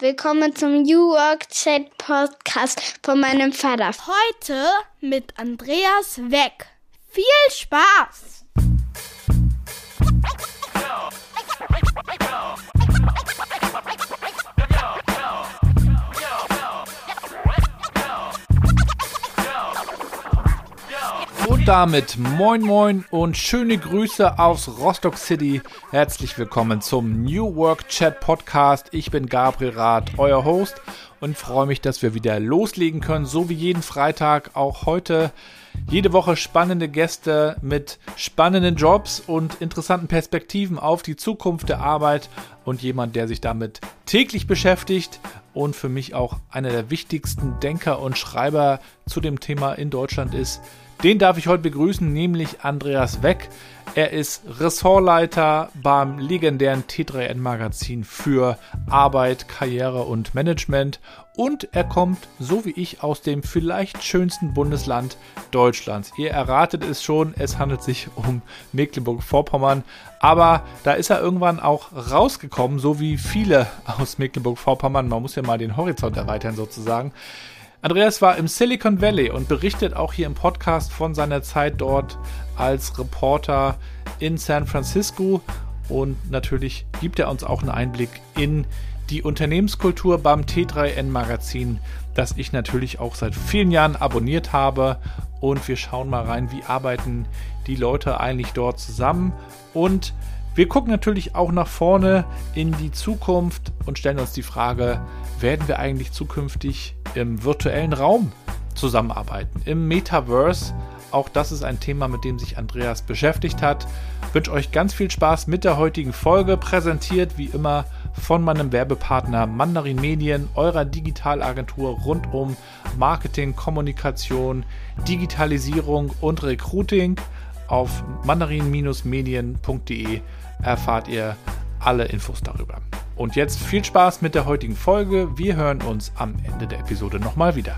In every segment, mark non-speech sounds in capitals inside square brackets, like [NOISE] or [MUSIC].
Willkommen zum New Work Chat Podcast von meinem Vater. Heute mit Andreas Weck. Viel Spaß! Damit moin moin und schöne Grüße aus Rostock City. Herzlich willkommen zum New Work Chat Podcast. Ich bin Gabriel Rath, euer Host und freue mich, dass wir wieder loslegen können, so wie jeden Freitag auch heute. Jede Woche spannende Gäste mit spannenden Jobs und interessanten Perspektiven auf die Zukunft der Arbeit und jemand, der sich damit täglich beschäftigt und für mich auch einer der wichtigsten Denker und Schreiber zu dem Thema in Deutschland ist. Den darf ich heute begrüßen, nämlich Andreas Weck. Er ist Ressortleiter beim legendären T3N Magazin für Arbeit, Karriere und Management und er kommt, so wie ich, aus dem vielleicht schönsten Bundesland Deutschlands. Ihr erratet es schon, es handelt sich um Mecklenburg-Vorpommern, aber da ist er irgendwann auch rausgekommen, so wie viele aus Mecklenburg-Vorpommern. Man muss ja mal den Horizont erweitern sozusagen. Andreas war im Silicon Valley und berichtet auch hier im Podcast von seiner Zeit dort als Reporter in San Francisco. Und natürlich gibt er uns auch einen Einblick in die Unternehmenskultur beim T3N Magazin, das ich natürlich auch seit vielen Jahren abonniert habe. Und wir schauen mal rein, wie arbeiten die Leute eigentlich dort zusammen. Und wir gucken natürlich auch nach vorne in die Zukunft und stellen uns die Frage, werden wir eigentlich zukünftig im virtuellen Raum zusammenarbeiten, im Metaverse? Auch das ist ein Thema, mit dem sich Andreas beschäftigt hat. Ich wünsche euch ganz viel Spaß mit der heutigen Folge, präsentiert wie immer von meinem Werbepartner Mandarin Medien, eurer Digitalagentur rund um Marketing, Kommunikation, Digitalisierung und Recruiting. Auf mandarin-medien.de erfahrt ihr alle Infos darüber. Und jetzt viel Spaß mit der heutigen Folge. Wir hören uns am Ende der Episode nochmal wieder.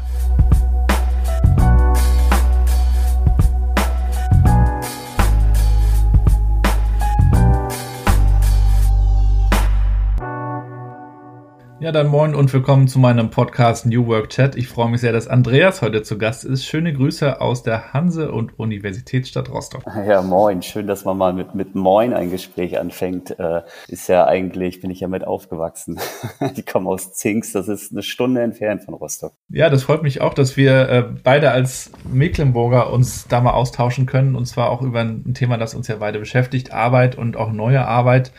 Ja, dann moin und willkommen zu meinem Podcast New Work Chat. Ich freue mich sehr, dass Andreas heute zu Gast ist. Schöne Grüße aus der Hanse- und Universitätsstadt Rostock. Ja, moin. Schön, dass man mal mit, mit Moin ein Gespräch anfängt. Äh, ist ja eigentlich, bin ich ja mit aufgewachsen. [LAUGHS] Die kommen aus Zinks, das ist eine Stunde entfernt von Rostock. Ja, das freut mich auch, dass wir äh, beide als Mecklenburger uns da mal austauschen können. Und zwar auch über ein Thema, das uns ja beide beschäftigt, Arbeit und auch neue Arbeit.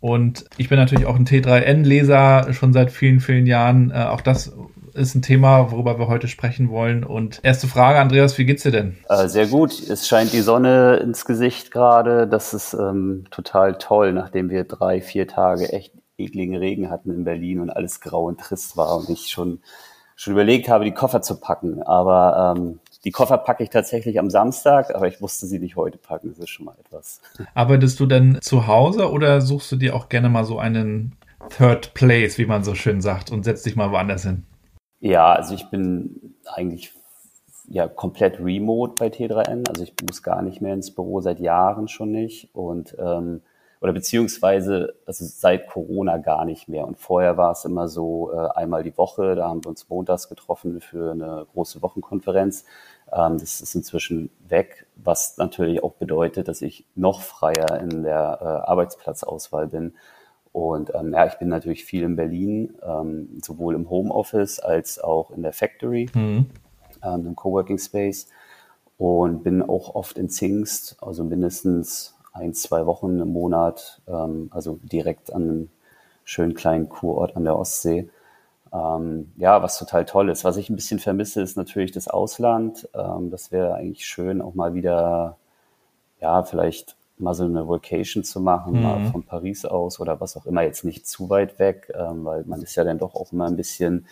Und ich bin natürlich auch ein T3N-Leser schon seit vielen, vielen Jahren. Äh, auch das ist ein Thema, worüber wir heute sprechen wollen. Und erste Frage, Andreas, wie geht's dir denn? Äh, sehr gut. Es scheint die Sonne ins Gesicht gerade. Das ist ähm, total toll, nachdem wir drei, vier Tage echt ekligen Regen hatten in Berlin und alles grau und trist war und ich schon schon überlegt habe, die Koffer zu packen. Aber ähm, die Koffer packe ich tatsächlich am Samstag, aber ich musste sie nicht heute packen. Das ist schon mal etwas. Arbeitest du denn zu Hause oder suchst du dir auch gerne mal so einen Third Place, wie man so schön sagt, und setzt dich mal woanders hin? Ja, also ich bin eigentlich ja komplett remote bei T3N. Also ich muss gar nicht mehr ins Büro, seit Jahren schon nicht. Und ähm, oder beziehungsweise also seit Corona gar nicht mehr. Und vorher war es immer so äh, einmal die Woche, da haben wir uns montags getroffen für eine große Wochenkonferenz. Ähm, das ist inzwischen weg, was natürlich auch bedeutet, dass ich noch freier in der äh, Arbeitsplatzauswahl bin. Und ähm, ja, ich bin natürlich viel in Berlin, ähm, sowohl im Homeoffice als auch in der Factory, mhm. ähm, im Coworking Space. Und bin auch oft in Zingst, also mindestens ein, zwei Wochen im Monat, ähm, also direkt an einem schönen kleinen Kurort an der Ostsee. Ähm, ja, was total toll ist. Was ich ein bisschen vermisse, ist natürlich das Ausland. Ähm, das wäre eigentlich schön, auch mal wieder, ja, vielleicht mal so eine Vacation zu machen, mhm. mal von Paris aus oder was auch immer, jetzt nicht zu weit weg, ähm, weil man ist ja dann doch auch immer ein bisschen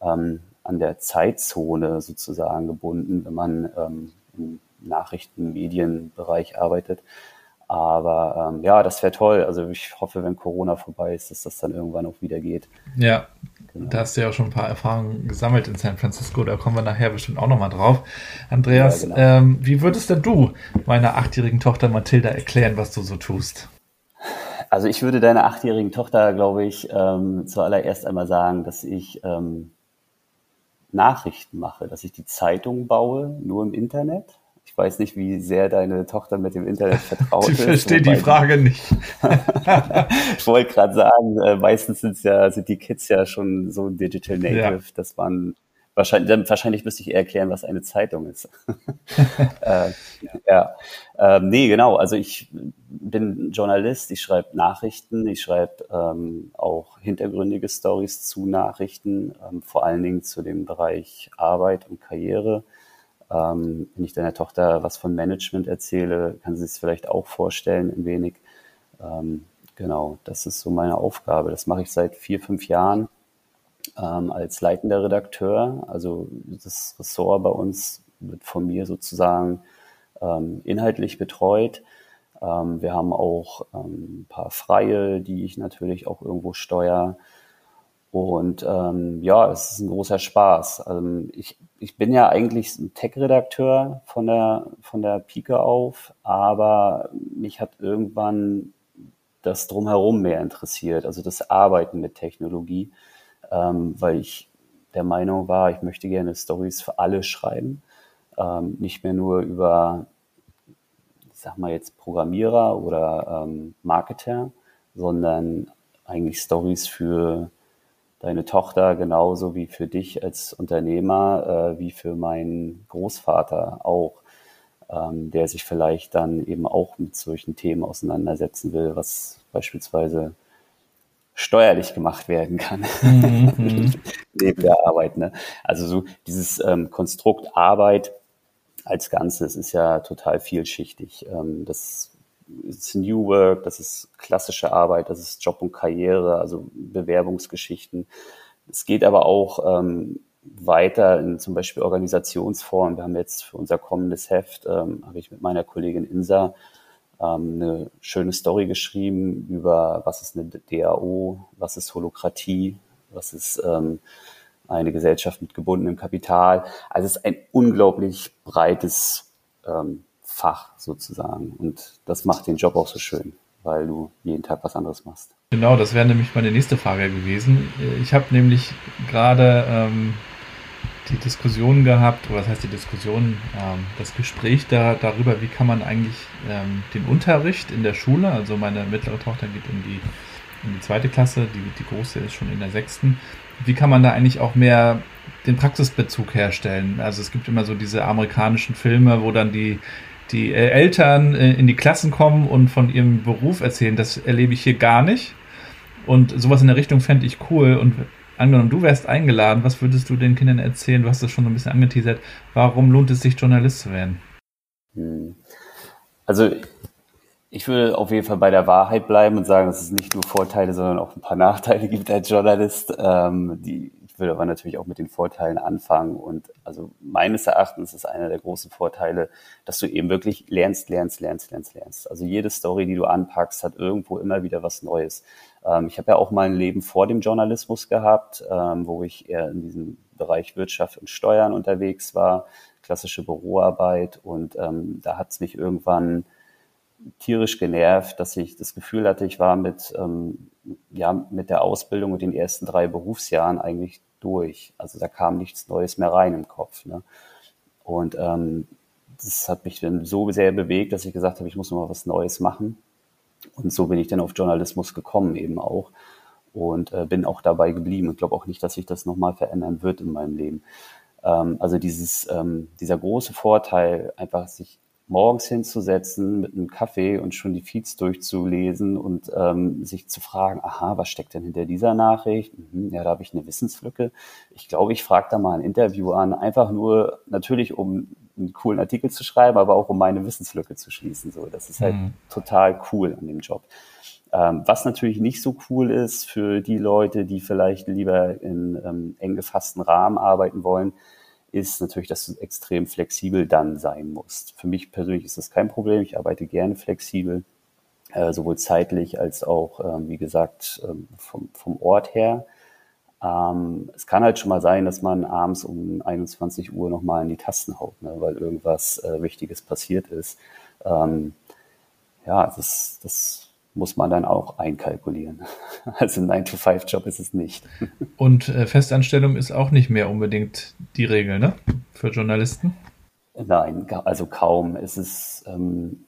ähm, an der Zeitzone sozusagen gebunden, wenn man ähm, im Nachrichten-, Medienbereich arbeitet. Aber ähm, ja, das wäre toll. Also ich hoffe, wenn Corona vorbei ist, dass das dann irgendwann auch wieder geht. Ja, genau. da hast du ja auch schon ein paar Erfahrungen gesammelt in San Francisco. Da kommen wir nachher bestimmt auch nochmal drauf. Andreas, ja, genau. ähm, wie würdest denn du meiner achtjährigen Tochter Mathilda erklären, was du so tust? Also ich würde deiner achtjährigen Tochter, glaube ich, ähm, zuallererst einmal sagen, dass ich ähm, Nachrichten mache, dass ich die Zeitung baue, nur im Internet. Ich weiß nicht, wie sehr deine Tochter mit dem Internet vertraut [LAUGHS] ist. Ich verstehe die Frage nicht. [LAUGHS] ich wollte gerade sagen, äh, meistens sind's ja, sind die Kids ja schon so Digital Native, ja. dass man Wahrscheinlich, wahrscheinlich müsste ich eher erklären, was eine Zeitung ist. [LAUGHS] äh, ja. Ähm, nee, genau. Also ich bin Journalist, ich schreibe Nachrichten, ich schreibe ähm, auch hintergründige Stories zu Nachrichten, ähm, vor allen Dingen zu dem Bereich Arbeit und Karriere. Ähm, wenn ich deiner Tochter was von Management erzähle, kann sie es vielleicht auch vorstellen, ein wenig. Ähm, genau, das ist so meine Aufgabe. Das mache ich seit vier, fünf Jahren ähm, als leitender Redakteur. Also das Ressort bei uns wird von mir sozusagen ähm, inhaltlich betreut. Ähm, wir haben auch ähm, ein paar Freie, die ich natürlich auch irgendwo steuere. Und ähm, ja, es ist ein großer Spaß. Also ich, ich bin ja eigentlich ein Tech-Redakteur von der, von der Pike auf, aber mich hat irgendwann das drumherum mehr interessiert, also das Arbeiten mit Technologie ähm, weil ich der Meinung war, ich möchte gerne Stories für alle schreiben, ähm, nicht mehr nur über, ich sag mal jetzt Programmierer oder ähm, Marketer, sondern eigentlich Stories für deine Tochter genauso wie für dich als Unternehmer, äh, wie für meinen Großvater auch, ähm, der sich vielleicht dann eben auch mit solchen Themen auseinandersetzen will, was beispielsweise steuerlich gemacht werden kann mhm. [LAUGHS] neben der Arbeit. Ne? Also so dieses ähm, Konstrukt Arbeit als Ganzes ist ja total vielschichtig. Ähm, das ist New Work, das ist klassische Arbeit, das ist Job und Karriere, also Bewerbungsgeschichten. Es geht aber auch ähm, weiter in zum Beispiel Organisationsformen. Wir haben jetzt für unser kommendes Heft, ähm, habe ich mit meiner Kollegin Insa ähm, eine schöne Story geschrieben über, was ist eine DAO, was ist Holokratie, was ist ähm, eine Gesellschaft mit gebundenem Kapital. Also es ist ein unglaublich breites ähm, Fach sozusagen. Und das macht den Job auch so schön, weil du jeden Tag was anderes machst. Genau, das wäre nämlich meine nächste Frage gewesen. Ich habe nämlich gerade ähm, die Diskussion gehabt, oder was heißt die Diskussion, ähm, das Gespräch da, darüber, wie kann man eigentlich ähm, den Unterricht in der Schule, also meine mittlere Tochter geht in die, in die zweite Klasse, die, die große ist schon in der sechsten, wie kann man da eigentlich auch mehr den Praxisbezug herstellen? Also es gibt immer so diese amerikanischen Filme, wo dann die, die Eltern äh, in die Klassen kommen und von ihrem Beruf erzählen. Das erlebe ich hier gar nicht. Und sowas in der Richtung fände ich cool. Und angenommen, du wärst eingeladen, was würdest du den Kindern erzählen? Du hast das schon so ein bisschen angeteasert. Warum lohnt es sich, Journalist zu werden? Hm. Also ich würde auf jeden Fall bei der Wahrheit bleiben und sagen, dass es nicht nur Vorteile, sondern auch ein paar Nachteile gibt als Journalist. Ähm, die, ich würde aber natürlich auch mit den Vorteilen anfangen. Und also meines Erachtens ist einer der großen Vorteile, dass du eben wirklich lernst, lernst, lernst, lernst, lernst. Also jede Story, die du anpackst, hat irgendwo immer wieder was Neues. Ähm, ich habe ja auch mal ein Leben vor dem Journalismus gehabt, ähm, wo ich eher in diesem Bereich Wirtschaft und Steuern unterwegs war, klassische Büroarbeit. Und ähm, da hat es mich irgendwann tierisch genervt, dass ich das Gefühl hatte, ich war mit, ähm, ja, mit der Ausbildung und den ersten drei Berufsjahren eigentlich durch. Also da kam nichts Neues mehr rein im Kopf. Ne? Und ähm, das hat mich dann so sehr bewegt, dass ich gesagt habe, ich muss noch mal was Neues machen. Und so bin ich dann auf Journalismus gekommen eben auch und äh, bin auch dabei geblieben und glaube auch nicht, dass sich das nochmal verändern wird in meinem Leben. Ähm, also dieses, ähm, dieser große Vorteil, einfach sich morgens hinzusetzen mit einem Kaffee und schon die Feeds durchzulesen und ähm, sich zu fragen, aha, was steckt denn hinter dieser Nachricht? Mhm, ja, da habe ich eine Wissenslücke. Ich glaube, ich frage da mal ein Interview an, einfach nur natürlich, um einen coolen Artikel zu schreiben, aber auch um meine Wissenslücke zu schließen. So, das ist halt mhm. total cool an dem Job. Ähm, was natürlich nicht so cool ist für die Leute, die vielleicht lieber in ähm, eng gefassten Rahmen arbeiten wollen, ist natürlich, dass du extrem flexibel dann sein musst. Für mich persönlich ist das kein Problem. Ich arbeite gerne flexibel, äh, sowohl zeitlich als auch, ähm, wie gesagt, ähm, vom, vom Ort her. Ähm, es kann halt schon mal sein, dass man abends um 21 Uhr nochmal in die Tasten haut, ne, weil irgendwas äh, Wichtiges passiert ist. Ähm, ja, das, das muss man dann auch einkalkulieren. [LAUGHS] Also ein 9-to-5-Job ist es nicht. [LAUGHS] Und äh, Festanstellung ist auch nicht mehr unbedingt die Regel, ne? Für Journalisten? Nein, also kaum. Es ist ähm,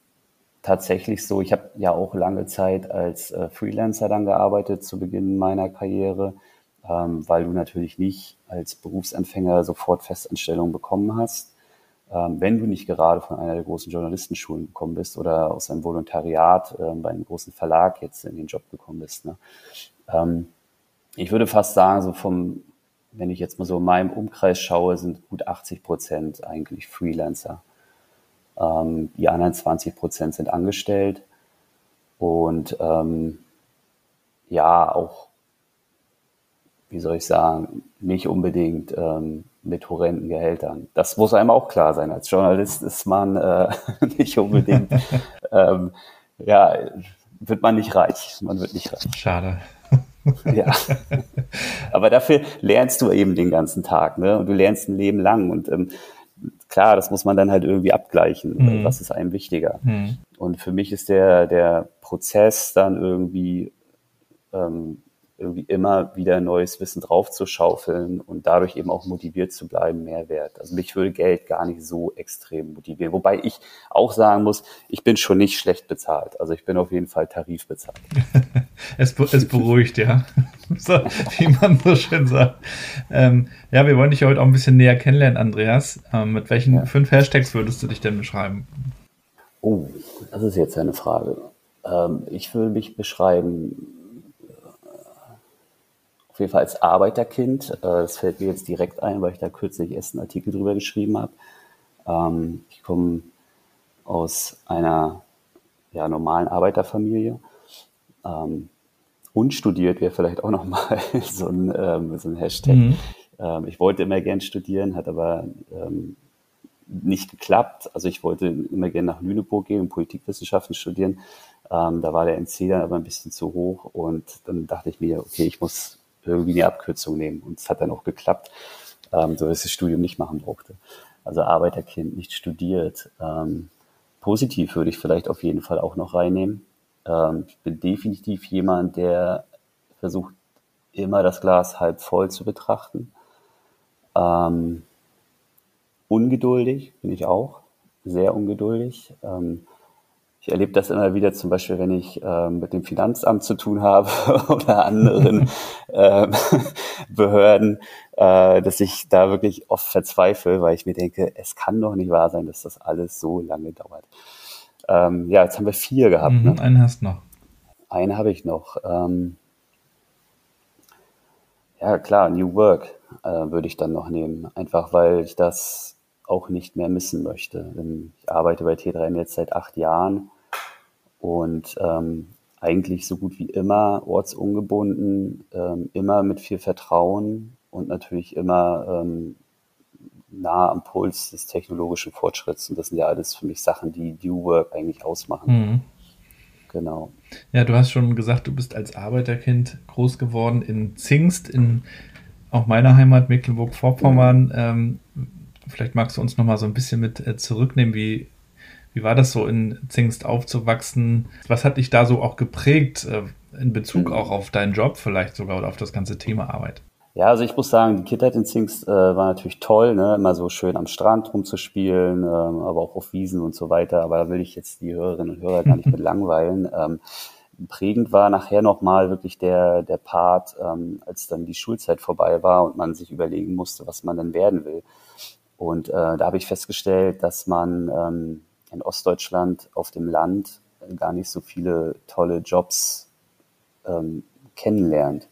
tatsächlich so, ich habe ja auch lange Zeit als äh, Freelancer dann gearbeitet zu Beginn meiner Karriere, ähm, weil du natürlich nicht als Berufsanfänger sofort Festanstellung bekommen hast wenn du nicht gerade von einer der großen Journalistenschulen gekommen bist oder aus einem Volontariat äh, bei einem großen Verlag jetzt in den Job gekommen bist. Ne? Ähm, ich würde fast sagen, so vom, wenn ich jetzt mal so in meinem Umkreis schaue, sind gut 80 Prozent eigentlich Freelancer. Ähm, die anderen 20 Prozent sind angestellt und ähm, ja, auch, wie soll ich sagen, nicht unbedingt ähm, mit horrenden Gehältern. Das muss einem auch klar sein. Als Journalist ist man äh, [LAUGHS] nicht unbedingt, [LAUGHS] ähm, ja, wird man nicht reich. Man wird nicht reich. Schade. [LAUGHS] ja. Aber dafür lernst du eben den ganzen Tag, ne? Und du lernst ein Leben lang. Und ähm, klar, das muss man dann halt irgendwie abgleichen. Mhm. Was ist einem wichtiger? Mhm. Und für mich ist der, der Prozess dann irgendwie ähm, irgendwie immer wieder neues Wissen draufzuschaufeln und dadurch eben auch motiviert zu bleiben, mehr wert. Also mich würde Geld gar nicht so extrem motivieren. Wobei ich auch sagen muss, ich bin schon nicht schlecht bezahlt. Also ich bin auf jeden Fall tarifbezahlt. [LAUGHS] es, es beruhigt, ja. [LAUGHS] so, wie man so schön sagt. Ähm, ja, wir wollen dich heute auch ein bisschen näher kennenlernen, Andreas. Ähm, mit welchen ja. fünf Hashtags würdest du dich denn beschreiben? Oh, das ist jetzt eine Frage. Ähm, ich würde mich beschreiben jeden Fall als Arbeiterkind. Äh, das fällt mir jetzt direkt ein, weil ich da kürzlich erst einen Artikel drüber geschrieben habe. Ähm, ich komme aus einer ja, normalen Arbeiterfamilie. Ähm, unstudiert wäre vielleicht auch nochmal [LAUGHS] so ein, ähm, so ein Hashtag. Mhm. Ich wollte immer gern studieren, hat aber nicht geklappt. Also ich wollte immer gern nach Lüneburg gehen und Politikwissenschaften studieren. Ähm, da war der NC dann aber ein bisschen zu hoch und dann dachte ich mir, okay, ich muss irgendwie eine Abkürzung nehmen. Und es hat dann auch geklappt, ähm, so dass ich das Studium nicht machen brauchte. Also Arbeiterkind, nicht studiert. Ähm, positiv würde ich vielleicht auf jeden Fall auch noch reinnehmen. Ähm, ich bin definitiv jemand, der versucht, immer das Glas halb voll zu betrachten. Ähm, ungeduldig bin ich auch, sehr ungeduldig. Ähm, ich erlebe das immer wieder, zum Beispiel, wenn ich äh, mit dem Finanzamt zu tun habe [LAUGHS] oder anderen [LAUGHS] äh, Behörden, äh, dass ich da wirklich oft verzweifle, weil ich mir denke, es kann doch nicht wahr sein, dass das alles so lange dauert. Ähm, ja, jetzt haben wir vier gehabt. Mhm, ne? Einen hast du noch. Einen habe ich noch. Ähm, ja, klar, New Work äh, würde ich dann noch nehmen. Einfach weil ich das auch nicht mehr missen möchte. Ich arbeite bei T3N jetzt seit acht Jahren und ähm, eigentlich so gut wie immer ortsungebunden, ähm, immer mit viel Vertrauen und natürlich immer ähm, nah am Puls des technologischen Fortschritts. Und das sind ja alles für mich Sachen, die New Work eigentlich ausmachen. Mhm. Genau. Ja, du hast schon gesagt, du bist als Arbeiterkind groß geworden in Zingst, in auch meiner Heimat Mecklenburg-Vorpommern. Mhm. Ähm, Vielleicht magst du uns noch mal so ein bisschen mit äh, zurücknehmen, wie, wie war das so in Zingst aufzuwachsen? Was hat dich da so auch geprägt äh, in Bezug mhm. auch auf deinen Job vielleicht sogar oder auf das ganze Thema Arbeit? Ja, also ich muss sagen, die Kindheit in Zingst äh, war natürlich toll, ne? immer so schön am Strand rumzuspielen, ähm, aber auch auf Wiesen und so weiter. Aber da will ich jetzt die Hörerinnen und Hörer gar nicht mit [LAUGHS] langweilen. Ähm, prägend war nachher nochmal wirklich der, der Part, ähm, als dann die Schulzeit vorbei war und man sich überlegen musste, was man denn werden will. Und äh, da habe ich festgestellt, dass man ähm, in Ostdeutschland auf dem Land gar nicht so viele tolle Jobs ähm, kennenlernt.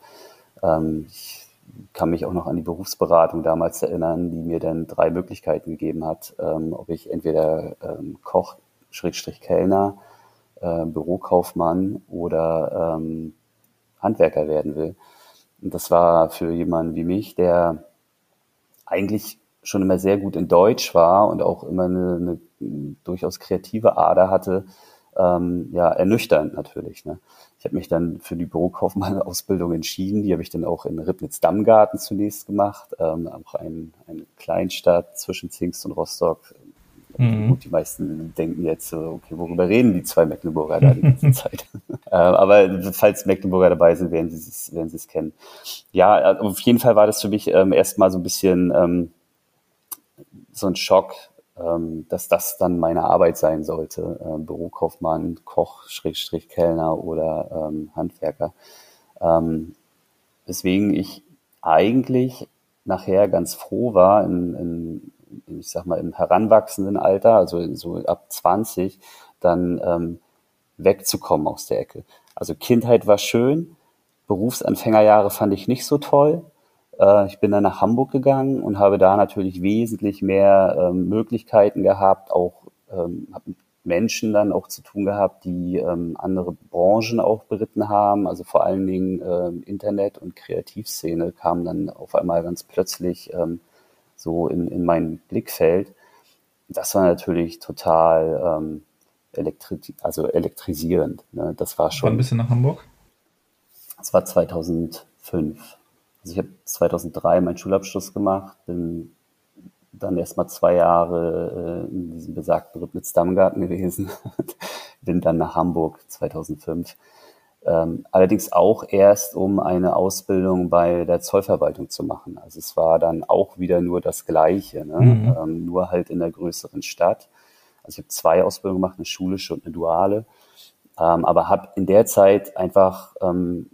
Ähm, ich kann mich auch noch an die Berufsberatung damals erinnern, die mir dann drei Möglichkeiten gegeben hat, ähm, ob ich entweder ähm, Koch, Schrägstrich Kellner, äh, Bürokaufmann oder ähm, Handwerker werden will. Und das war für jemanden wie mich, der eigentlich schon immer sehr gut in Deutsch war und auch immer eine, eine durchaus kreative Ader hatte, ähm, ja, ernüchternd natürlich. Ne? Ich habe mich dann für die Bürokaufmann-Ausbildung entschieden. Die habe ich dann auch in Ribnitz-Dammgarten zunächst gemacht, ähm, auch ein, eine Kleinstadt zwischen Zingst und Rostock, Mhm. Gut, die meisten denken jetzt okay, worüber reden die zwei Mecklenburger da die ganze [LAUGHS] Zeit? [LAUGHS] äh, aber falls Mecklenburger dabei sind, werden sie es, werden sie es kennen. Ja, äh, auf jeden Fall war das für mich ähm, erstmal so ein bisschen ähm, so ein Schock, ähm, dass das dann meine Arbeit sein sollte. Ähm, Bürokaufmann, Koch, Schrägstrich, Kellner oder ähm, Handwerker. Ähm, deswegen ich eigentlich nachher ganz froh war, in, in, ich sag mal, im heranwachsenden Alter, also so ab 20, dann ähm, wegzukommen aus der Ecke. Also Kindheit war schön, Berufsanfängerjahre fand ich nicht so toll. Äh, ich bin dann nach Hamburg gegangen und habe da natürlich wesentlich mehr ähm, Möglichkeiten gehabt, auch ähm, habe mit Menschen dann auch zu tun gehabt, die ähm, andere Branchen auch beritten haben. Also vor allen Dingen ähm, Internet und Kreativszene kamen dann auf einmal ganz plötzlich ähm, so in, in mein Blickfeld. Das war natürlich total ähm, elektri also elektrisierend. Ne? Das war schon. Wann bist du nach Hamburg? Das war 2005. Also ich habe 2003 meinen Schulabschluss gemacht, bin dann erstmal zwei Jahre äh, in diesem besagten Rübnitz-Dammgarten [LAUGHS] gewesen, bin dann nach Hamburg 2005. Ähm, allerdings auch erst, um eine Ausbildung bei der Zollverwaltung zu machen. Also es war dann auch wieder nur das Gleiche, ne? Mhm. Ähm, nur halt in der größeren Stadt. Also ich habe zwei Ausbildungen gemacht, eine schulische und eine duale, ähm, aber habe in der Zeit einfach ähm,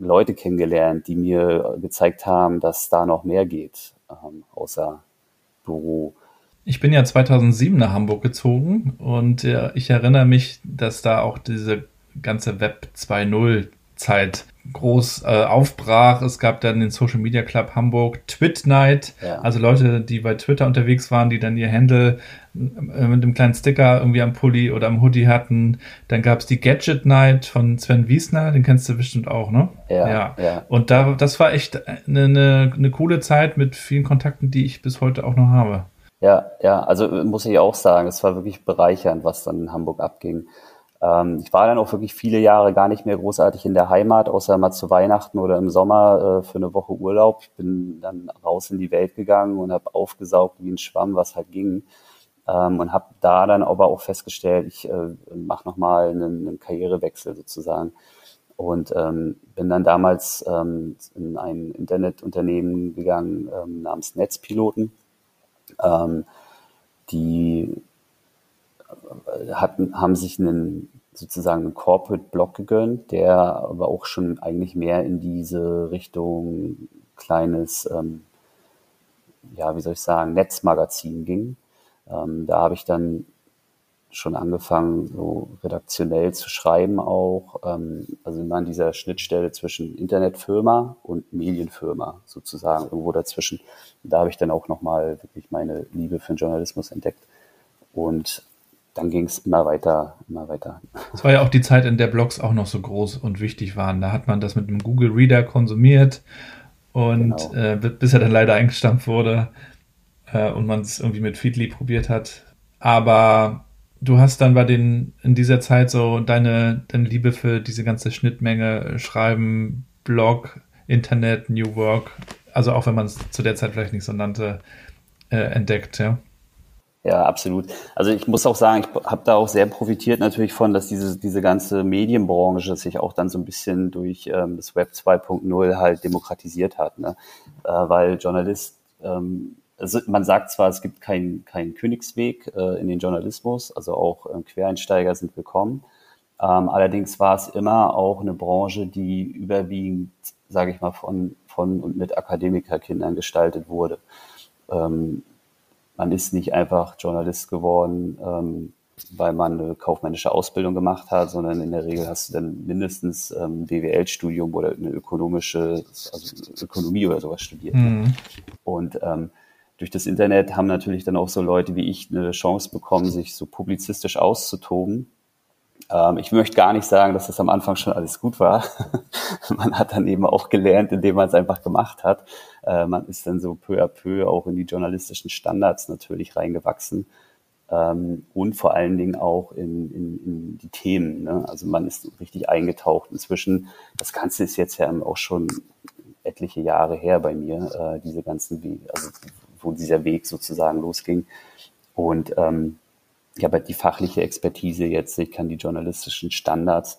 Leute kennengelernt, die mir gezeigt haben, dass da noch mehr geht, ähm, außer Büro. Ich bin ja 2007 nach Hamburg gezogen und äh, ich erinnere mich, dass da auch diese ganze Web 2.0 Zeit groß äh, aufbrach. Es gab dann den Social Media Club Hamburg Twit Night, ja. also Leute, die bei Twitter unterwegs waren, die dann ihr Handle äh, mit einem kleinen Sticker irgendwie am Pulli oder am Hoodie hatten. Dann gab es die Gadget Night von Sven Wiesner, den kennst du bestimmt auch, ne? Ja. ja. ja. Und da, das war echt eine, eine, eine coole Zeit mit vielen Kontakten, die ich bis heute auch noch habe. Ja, ja, also muss ich auch sagen, es war wirklich bereichernd, was dann in Hamburg abging. Ähm, ich war dann auch wirklich viele Jahre gar nicht mehr großartig in der Heimat, außer mal zu Weihnachten oder im Sommer äh, für eine Woche Urlaub. Ich bin dann raus in die Welt gegangen und habe aufgesaugt wie ein Schwamm, was halt ging. Ähm, und habe da dann aber auch festgestellt, ich äh, mache nochmal einen, einen Karrierewechsel sozusagen. Und ähm, bin dann damals ähm, in ein Internetunternehmen gegangen ähm, namens Netzpiloten. Ähm, die hatten, haben sich einen sozusagen einen Corporate Block gegönnt, der aber auch schon eigentlich mehr in diese Richtung kleines, ähm, ja, wie soll ich sagen, Netzmagazin ging. Ähm, da habe ich dann schon angefangen, so redaktionell zu schreiben auch, ähm, also immer an dieser Schnittstelle zwischen Internetfirma und Medienfirma sozusagen, irgendwo dazwischen. Da habe ich dann auch nochmal wirklich meine Liebe für den Journalismus entdeckt. Und dann ging es immer weiter, immer weiter. Es war ja auch die Zeit, in der Blogs auch noch so groß und wichtig waren. Da hat man das mit einem Google Reader konsumiert und genau. äh, bis er dann leider eingestampft wurde äh, und man es irgendwie mit Feedly probiert hat. Aber du hast dann bei den in dieser Zeit so deine, deine Liebe für diese ganze Schnittmenge Schreiben, Blog, Internet, New Work, also auch wenn man es zu der Zeit vielleicht nicht so nannte, äh, entdeckt, ja. Ja, absolut. Also ich muss auch sagen, ich habe da auch sehr profitiert natürlich von, dass diese, diese ganze Medienbranche sich auch dann so ein bisschen durch ähm, das Web 2.0 halt demokratisiert hat. Ne? Äh, weil Journalist, ähm, also man sagt zwar, es gibt keinen kein Königsweg äh, in den Journalismus, also auch ähm, Quereinsteiger sind willkommen. Ähm, allerdings war es immer auch eine Branche, die überwiegend, sage ich mal, von, von und mit Akademikerkindern gestaltet wurde. Ähm, man ist nicht einfach Journalist geworden, ähm, weil man eine kaufmännische Ausbildung gemacht hat, sondern in der Regel hast du dann mindestens ähm, BWL-Studium oder eine ökonomische, also Ökonomie oder sowas studiert. Mhm. Und ähm, durch das Internet haben natürlich dann auch so Leute wie ich eine Chance bekommen, sich so publizistisch auszutoben ähm, ich möchte gar nicht sagen, dass das am Anfang schon alles gut war. [LAUGHS] man hat dann eben auch gelernt, indem man es einfach gemacht hat. Äh, man ist dann so peu à peu auch in die journalistischen Standards natürlich reingewachsen. Ähm, und vor allen Dingen auch in, in, in die Themen. Ne? Also man ist richtig eingetaucht. Inzwischen, das Ganze ist jetzt ja auch schon etliche Jahre her bei mir, äh, diese ganzen, also wo dieser Weg sozusagen losging. Und ähm, ich habe halt die fachliche Expertise jetzt, ich kann die journalistischen Standards.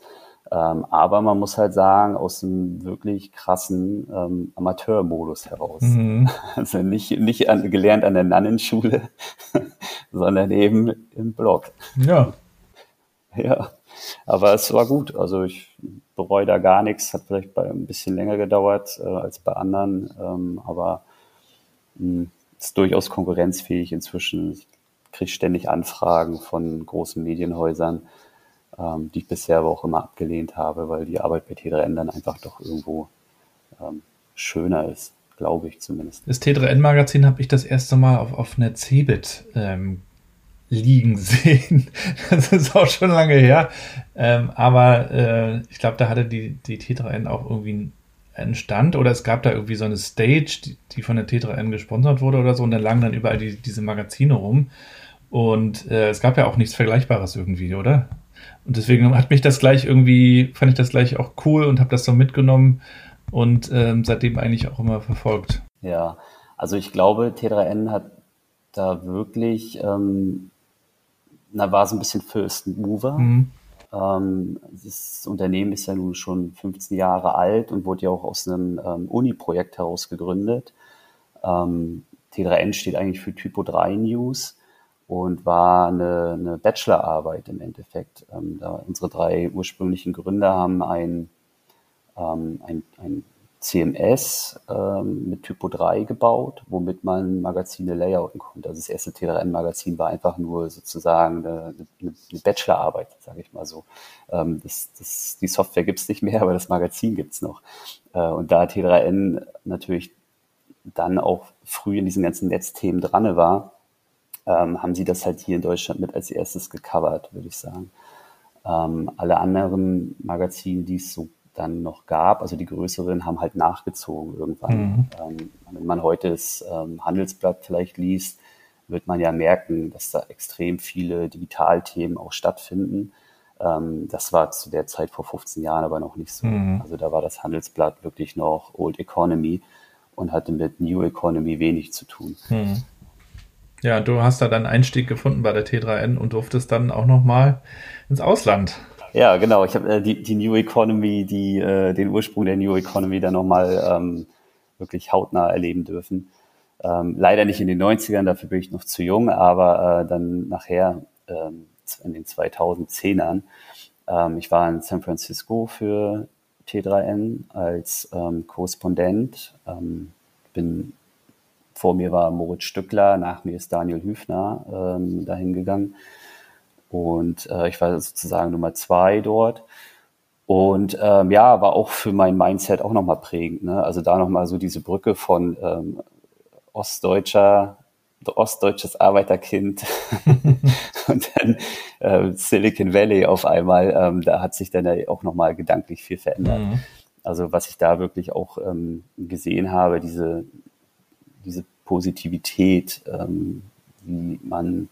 Ähm, aber man muss halt sagen, aus einem wirklich krassen ähm, Amateurmodus heraus. Mhm. [LAUGHS] Also nicht, nicht an, gelernt an der Nannenschule, [LAUGHS] sondern eben im Blog. Ja. Ja, aber es war gut. Also ich bereue da gar nichts. Hat vielleicht bei, ein bisschen länger gedauert äh, als bei anderen, ähm, aber mh, hm, ist durchaus konkurrenzfähig inzwischen. Ich kriege ständig Anfragen von großen Medienhäusern, ähm, die ich bisher aber auch immer abgelehnt habe, weil die Arbeit bei T3N dann einfach doch irgendwo ähm, schöner ist, glaube ich zumindest. Das T3N-Magazin habe ich das erste Mal auf, auf einer Cebit ähm, liegen [LAUGHS] sehen. Das ist auch schon lange her. Ähm, aber äh, ich glaube, da hatte die, die T3N auch irgendwie einen Stand oder es gab da irgendwie so eine Stage, die, die von der T3N gesponsert wurde oder so und da lagen dann überall die, diese Magazine rum. Und äh, es gab ja auch nichts Vergleichbares irgendwie, oder? Und deswegen hat mich das gleich irgendwie, fand ich das gleich auch cool und habe das so mitgenommen und ähm, seitdem eigentlich auch immer verfolgt. Ja, also ich glaube, T3N hat da wirklich ähm, na, war so ein bisschen First Mover. Mhm. Ähm, das Unternehmen ist ja nun schon 15 Jahre alt und wurde ja auch aus einem ähm, Uni-Projekt heraus gegründet. Ähm, T3N steht eigentlich für Typo 3 News und war eine, eine Bachelorarbeit im Endeffekt. Ähm, da unsere drei ursprünglichen Gründer haben ein, ähm, ein, ein CMS ähm, mit Typo 3 gebaut, womit man Magazine layouten konnte. Also das erste T3N-Magazin war einfach nur sozusagen eine, eine, eine Bachelorarbeit, sage ich mal so. Ähm, das, das, die Software gibt's nicht mehr, [LAUGHS] aber das Magazin gibt's noch. Äh, und da T3N natürlich dann auch früh in diesen ganzen Netzthemen dran war, ähm, haben sie das halt hier in Deutschland mit als erstes gecovert, würde ich sagen. Ähm, alle anderen Magazine, die es so dann noch gab. Also die größeren haben halt nachgezogen irgendwann. Mhm. Ähm, wenn man heute das ähm, Handelsblatt vielleicht liest, wird man ja merken, dass da extrem viele Digitalthemen auch stattfinden. Ähm, das war zu der Zeit vor 15 Jahren aber noch nicht so. Mhm. Also da war das Handelsblatt wirklich noch Old Economy und hatte mit New Economy wenig zu tun. Mhm. Ja, du hast da deinen Einstieg gefunden bei der T3N und durftest dann auch nochmal ins Ausland. Ja, genau. Ich habe äh, die, die New Economy, die, äh, den Ursprung der New Economy dann nochmal ähm, wirklich hautnah erleben dürfen. Ähm, leider nicht in den 90ern, dafür bin ich noch zu jung, aber äh, dann nachher ähm, in den 2010ern. Ähm, ich war in San Francisco für T3N als ähm, Korrespondent. Ähm, bin vor mir war Moritz Stückler, nach mir ist Daniel Hüfner ähm, dahin gegangen. Und äh, ich war sozusagen Nummer zwei dort. Und ähm, ja, war auch für mein Mindset auch nochmal prägend. Ne? Also da nochmal so diese Brücke von ähm, ostdeutscher, ostdeutsches Arbeiterkind [LAUGHS] und dann äh, Silicon Valley auf einmal. Ähm, da hat sich dann ja auch nochmal gedanklich viel verändert. Mhm. Also was ich da wirklich auch ähm, gesehen habe, diese, diese Positivität, ähm, wie man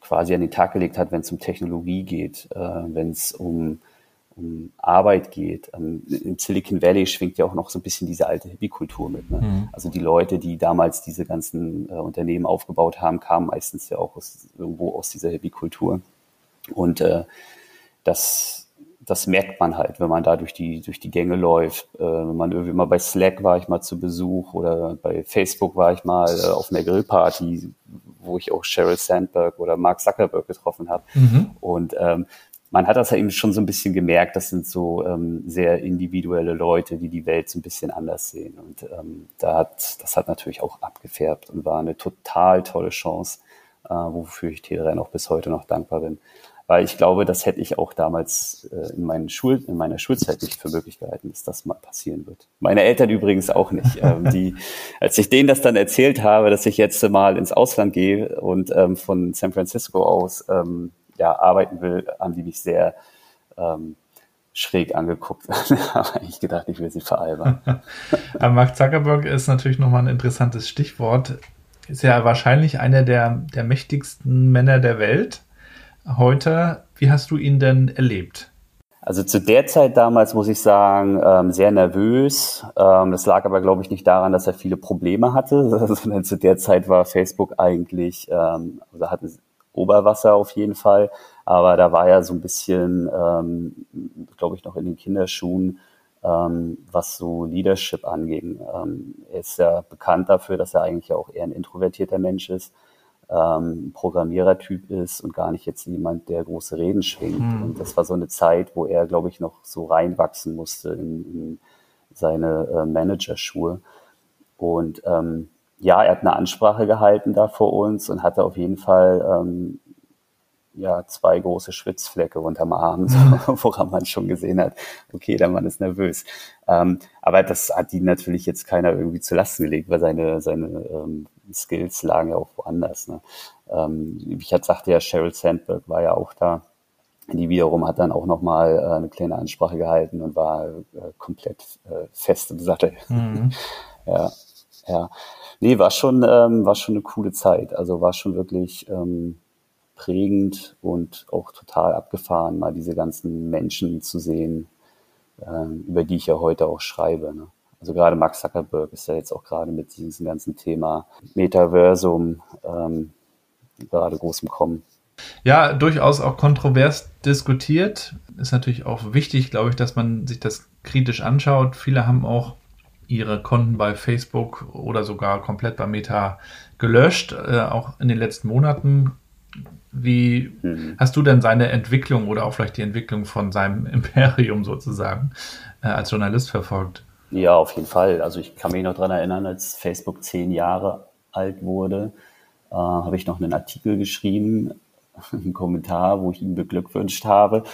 quasi an den Tag gelegt hat, wenn es um Technologie geht, äh, wenn es um, um Arbeit geht. Ähm, Im Silicon Valley schwingt ja auch noch so ein bisschen diese alte Hippie-Kultur mit. Ne? Mhm. Also die Leute, die damals diese ganzen äh, Unternehmen aufgebaut haben, kamen meistens ja auch aus, irgendwo aus dieser Hippie-Kultur. Und äh, das, das merkt man halt, wenn man da durch die, durch die Gänge läuft. Äh, wenn man irgendwie mal bei Slack war ich mal zu Besuch oder bei Facebook war ich mal äh, auf einer Grillparty, wo ich auch Sheryl Sandberg oder Mark Zuckerberg getroffen habe. Mhm. Und ähm, man hat das ja eben schon so ein bisschen gemerkt, das sind so ähm, sehr individuelle Leute, die die Welt so ein bisschen anders sehen. Und ähm, da hat, das hat natürlich auch abgefärbt und war eine total tolle Chance, äh, wofür ich Teleran auch bis heute noch dankbar bin. Weil ich glaube, das hätte ich auch damals äh, in, meinen Schul in meiner Schulzeit nicht für möglich gehalten, dass das mal passieren wird. Meine Eltern übrigens auch nicht. Ähm, [LAUGHS] die, als ich denen das dann erzählt habe, dass ich jetzt mal ins Ausland gehe und ähm, von San Francisco aus ähm, ja, arbeiten will, haben die mich sehr ähm, schräg angeguckt. [LAUGHS] habe ich gedacht, ich will sie veralbern. [LAUGHS] Mark Zuckerberg ist natürlich nochmal ein interessantes Stichwort. Ist ja wahrscheinlich einer der, der mächtigsten Männer der Welt heute. Wie hast du ihn denn erlebt? Also zu der Zeit damals muss ich sagen, ähm, sehr nervös. Ähm, das lag aber, glaube ich, nicht daran, dass er viele Probleme hatte, [LAUGHS] sondern zu der Zeit war Facebook eigentlich, ähm, also hatte Oberwasser auf jeden Fall. Aber da war er so ein bisschen, ähm, glaube ich, noch in den Kinderschuhen, ähm, was so Leadership anging. Ähm, er ist ja bekannt dafür, dass er eigentlich auch eher ein introvertierter Mensch ist, ähm, Programmierertyp ist und gar nicht jetzt jemand, der große Reden schwingt. Mhm. Und das war so eine Zeit, wo er, glaube ich, noch so reinwachsen musste in, in seine äh, Managerschuhe. Und ähm, ja, er hat eine Ansprache gehalten da vor uns und hatte auf jeden Fall ähm, ja zwei große Schwitzflecke unterm Arm, so, [LAUGHS] woran man schon gesehen hat, okay, der Mann ist nervös. Ähm, aber das hat ihn natürlich jetzt keiner irgendwie zu Lasten gelegt, weil seine, seine ähm, Skills lagen ja auch woanders. Ne? Ähm, ich hatte, sagte ja, Sheryl Sandberg war ja auch da. Die wiederum hat dann auch nochmal äh, eine kleine Ansprache gehalten und war äh, komplett äh, fest im Sattel. Mhm. [LAUGHS] ja, ja. Nee, war schon, ähm, war schon eine coole Zeit. Also war schon wirklich ähm, prägend und auch total abgefahren, mal diese ganzen Menschen zu sehen, äh, über die ich ja heute auch schreibe. Ne? Also gerade Max Zuckerberg ist ja jetzt auch gerade mit diesem ganzen Thema Metaversum ähm, gerade groß im Kommen. Ja, durchaus auch kontrovers diskutiert. Ist natürlich auch wichtig, glaube ich, dass man sich das kritisch anschaut. Viele haben auch ihre Konten bei Facebook oder sogar komplett bei Meta gelöscht, äh, auch in den letzten Monaten. Wie mhm. hast du denn seine Entwicklung oder auch vielleicht die Entwicklung von seinem [LAUGHS] Imperium sozusagen äh, als Journalist verfolgt? Ja, auf jeden Fall. Also ich kann mich noch daran erinnern, als Facebook zehn Jahre alt wurde, äh, habe ich noch einen Artikel geschrieben, [LAUGHS] einen Kommentar, wo ich ihn beglückwünscht habe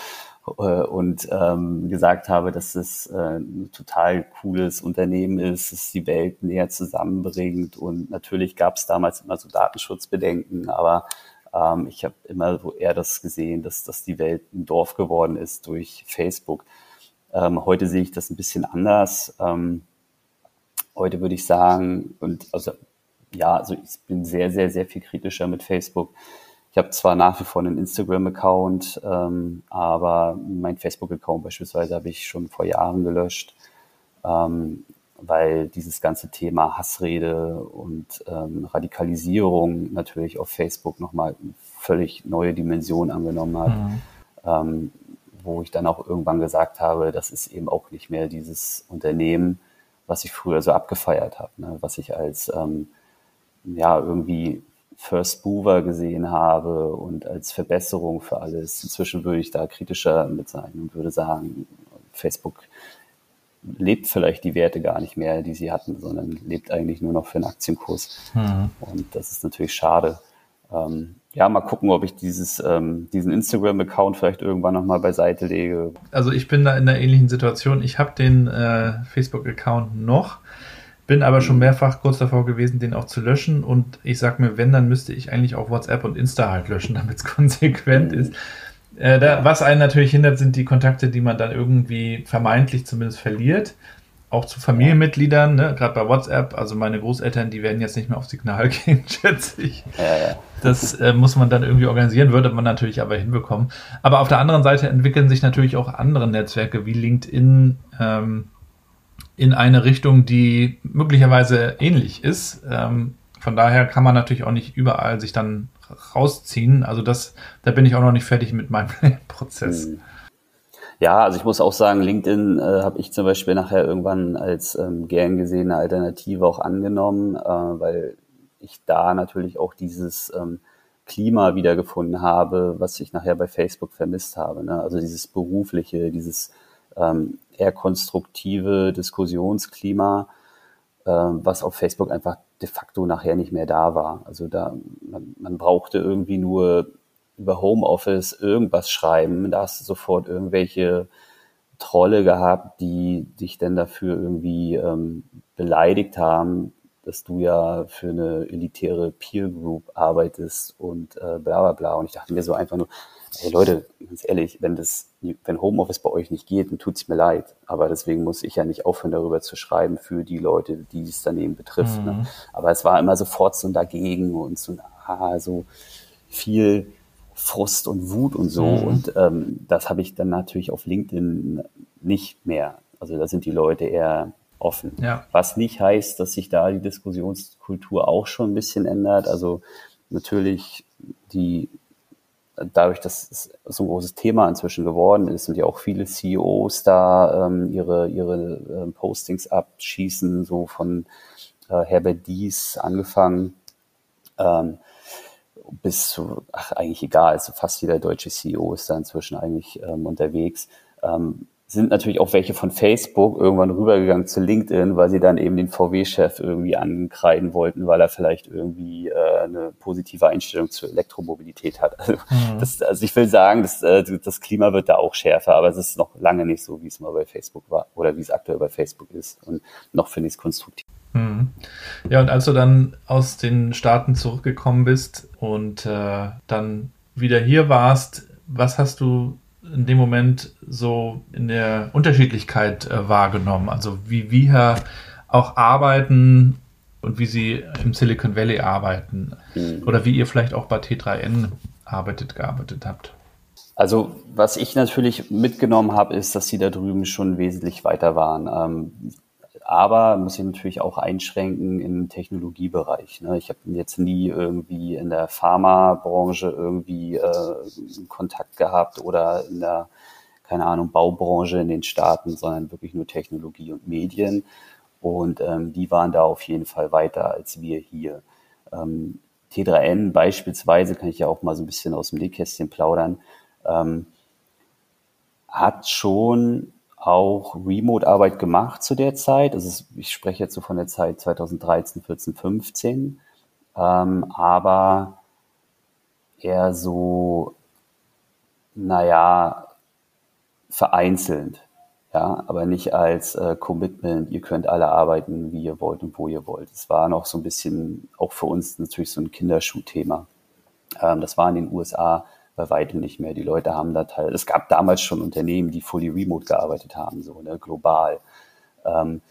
äh, und ähm, gesagt habe, dass es äh, ein total cooles Unternehmen ist, es die Welt näher zusammenbringt. Und natürlich gab es damals immer so Datenschutzbedenken, aber ähm, ich habe immer so eher das gesehen, dass, dass die Welt ein Dorf geworden ist durch Facebook. Ähm, heute sehe ich das ein bisschen anders. Ähm, heute würde ich sagen, und also ja, also ich bin sehr, sehr, sehr viel kritischer mit Facebook. Ich habe zwar nach wie vor einen Instagram-Account, ähm, aber mein Facebook-Account beispielsweise habe ich schon vor Jahren gelöscht, ähm, weil dieses ganze Thema Hassrede und ähm, Radikalisierung natürlich auf Facebook nochmal völlig neue Dimension angenommen hat, mhm. Wo ich dann auch irgendwann gesagt habe, das ist eben auch nicht mehr dieses Unternehmen, was ich früher so abgefeiert habe, ne? was ich als ähm, ja irgendwie First Mover gesehen habe und als Verbesserung für alles. Inzwischen würde ich da kritischer mit sein und würde sagen, Facebook lebt vielleicht die Werte gar nicht mehr, die sie hatten, sondern lebt eigentlich nur noch für einen Aktienkurs. Mhm. Und das ist natürlich schade. Ähm, ja, mal gucken, ob ich dieses, ähm, diesen Instagram-Account vielleicht irgendwann nochmal beiseite lege. Also ich bin da in einer ähnlichen Situation. Ich habe den äh, Facebook-Account noch. Bin aber schon mehrfach kurz davor gewesen, den auch zu löschen. Und ich sag mir, wenn, dann müsste ich eigentlich auch WhatsApp und Insta halt löschen, [LAUGHS] damit es konsequent ist. Äh, da, was einen natürlich hindert, sind die Kontakte, die man dann irgendwie vermeintlich zumindest verliert. Auch zu Familienmitgliedern, ne? gerade bei WhatsApp. Also meine Großeltern, die werden jetzt nicht mehr auf Signal [LAUGHS] gehen, schätze ich. Das äh, muss man dann irgendwie organisieren, würde man natürlich aber hinbekommen. Aber auf der anderen Seite entwickeln sich natürlich auch andere Netzwerke wie LinkedIn, ähm, in eine Richtung, die möglicherweise ähnlich ist. Ähm, von daher kann man natürlich auch nicht überall sich dann rausziehen. Also das, da bin ich auch noch nicht fertig mit meinem [LAUGHS] Prozess. Hm. Ja, also ich muss auch sagen, LinkedIn äh, habe ich zum Beispiel nachher irgendwann als ähm, gern gesehene Alternative auch angenommen, äh, weil ich da natürlich auch dieses ähm, Klima wiedergefunden habe, was ich nachher bei Facebook vermisst habe. Ne? Also dieses berufliche, dieses ähm, eher konstruktive Diskussionsklima, äh, was auf Facebook einfach de facto nachher nicht mehr da war. Also da, man, man brauchte irgendwie nur über Homeoffice irgendwas schreiben. Da hast du sofort irgendwelche Trolle gehabt, die dich dann dafür irgendwie ähm, beleidigt haben, dass du ja für eine elitäre Peer Group arbeitest und äh, bla bla bla. Und ich dachte mir so einfach nur, Hey Leute, ganz ehrlich, wenn das, wenn Homeoffice bei euch nicht geht, dann tut's mir leid. Aber deswegen muss ich ja nicht aufhören, darüber zu schreiben für die Leute, die es daneben betrifft. Ne? Mhm. Ne? Aber es war immer sofort so ein Dagegen und so, ah, so viel Frust und Wut und so. Mhm. Und ähm, das habe ich dann natürlich auf LinkedIn nicht mehr. Also da sind die Leute eher offen. Ja. Was nicht heißt, dass sich da die Diskussionskultur auch schon ein bisschen ändert. Also natürlich die dadurch, dass es so ein großes Thema inzwischen geworden ist und ja auch viele CEOs da ähm, ihre, ihre äh, Postings abschießen, so von äh, Herbert Dies angefangen ähm, bis zu, ach eigentlich egal, also fast jeder deutsche CEO ist da inzwischen eigentlich ähm, unterwegs. Ähm, sind natürlich auch welche von Facebook irgendwann rübergegangen zu LinkedIn, weil sie dann eben den VW-Chef irgendwie ankreiden wollten, weil er vielleicht irgendwie äh, eine positive Einstellung zur Elektromobilität hat. Also, mhm. das, also ich will sagen, das, äh, das Klima wird da auch schärfer, aber es ist noch lange nicht so, wie es mal bei Facebook war oder wie es aktuell bei Facebook ist. Und noch finde ich es konstruktiv. Mhm. Ja, und als du dann aus den Staaten zurückgekommen bist und äh, dann wieder hier warst, was hast du in dem Moment so in der Unterschiedlichkeit äh, wahrgenommen? Also wie wir auch arbeiten und wie sie im Silicon Valley arbeiten mhm. oder wie ihr vielleicht auch bei T3N arbeitet, gearbeitet habt? Also was ich natürlich mitgenommen habe, ist, dass sie da drüben schon wesentlich weiter waren. Ähm, aber muss ich natürlich auch einschränken im Technologiebereich. Ne? Ich habe jetzt nie irgendwie in der Pharmabranche irgendwie äh, Kontakt gehabt oder in der, keine Ahnung, Baubranche in den Staaten, sondern wirklich nur Technologie und Medien. Und ähm, die waren da auf jeden Fall weiter als wir hier. Ähm, T3N beispielsweise, kann ich ja auch mal so ein bisschen aus dem Nähkästchen plaudern, ähm, hat schon auch Remote-Arbeit gemacht zu der Zeit. Also ich spreche jetzt so von der Zeit 2013, 14, 15. Ähm, aber eher so, naja, vereinzelt. Ja, aber nicht als äh, Commitment, ihr könnt alle arbeiten, wie ihr wollt und wo ihr wollt. Es war noch so ein bisschen, auch für uns natürlich so ein Kinderschuhthema. Ähm, das war in den USA bei weitem nicht mehr. Die Leute haben da teil. Es gab damals schon Unternehmen, die fully remote gearbeitet haben, so ne, global. Ähm,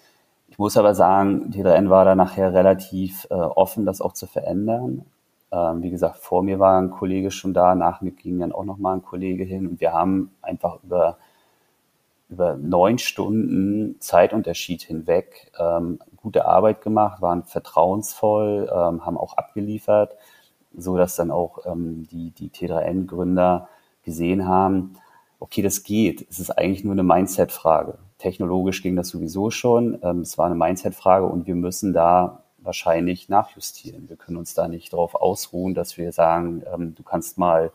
ich muss aber sagen, T3N war da nachher relativ äh, offen, das auch zu verändern. Ähm, wie gesagt, vor mir war ein Kollege schon da, nach mir ging dann auch noch mal ein Kollege hin und wir haben einfach über über neun Stunden Zeitunterschied hinweg ähm, gute Arbeit gemacht, waren vertrauensvoll, ähm, haben auch abgeliefert so dass dann auch ähm, die, die T3N-Gründer gesehen haben, okay, das geht. Es ist eigentlich nur eine Mindset-Frage. Technologisch ging das sowieso schon. Ähm, es war eine Mindset-Frage und wir müssen da wahrscheinlich nachjustieren. Wir können uns da nicht darauf ausruhen, dass wir sagen, ähm, du kannst mal,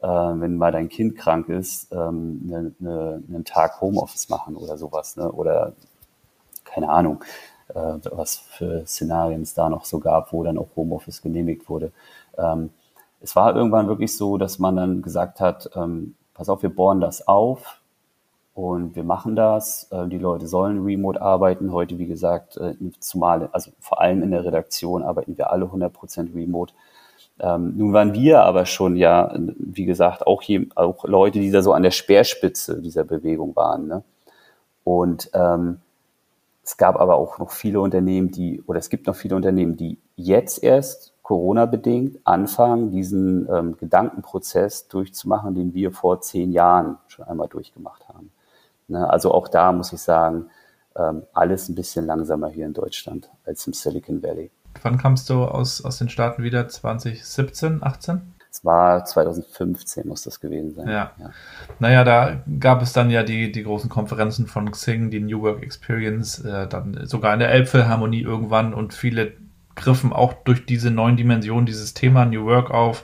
äh, wenn mal dein Kind krank ist, ähm, ne, ne, einen Tag Homeoffice machen oder sowas. Ne? Oder keine Ahnung, äh, was für Szenarien es da noch so gab, wo dann auch Homeoffice genehmigt wurde. Ähm, es war irgendwann wirklich so, dass man dann gesagt hat, ähm, pass auf, wir bohren das auf und wir machen das. Äh, die Leute sollen remote arbeiten. Heute, wie gesagt, äh, zumal, also vor allem in der Redaktion arbeiten wir alle 100% remote. Ähm, nun waren wir aber schon ja, wie gesagt, auch, hier, auch Leute, die da so an der Speerspitze dieser Bewegung waren. Ne? Und ähm, es gab aber auch noch viele Unternehmen, die, oder es gibt noch viele Unternehmen, die jetzt erst Corona-bedingt anfangen, diesen ähm, Gedankenprozess durchzumachen, den wir vor zehn Jahren schon einmal durchgemacht haben. Ne, also auch da muss ich sagen, ähm, alles ein bisschen langsamer hier in Deutschland als im Silicon Valley. Wann kamst du aus, aus den Staaten wieder? 2017, 18? Es war 2015 muss das gewesen sein. Ja. ja. Naja, da gab es dann ja die, die großen Konferenzen von Xing, die New Work Experience, äh, dann sogar in der Elbphilharmonie irgendwann und viele griffen auch durch diese neuen Dimensionen dieses Thema New Work auf,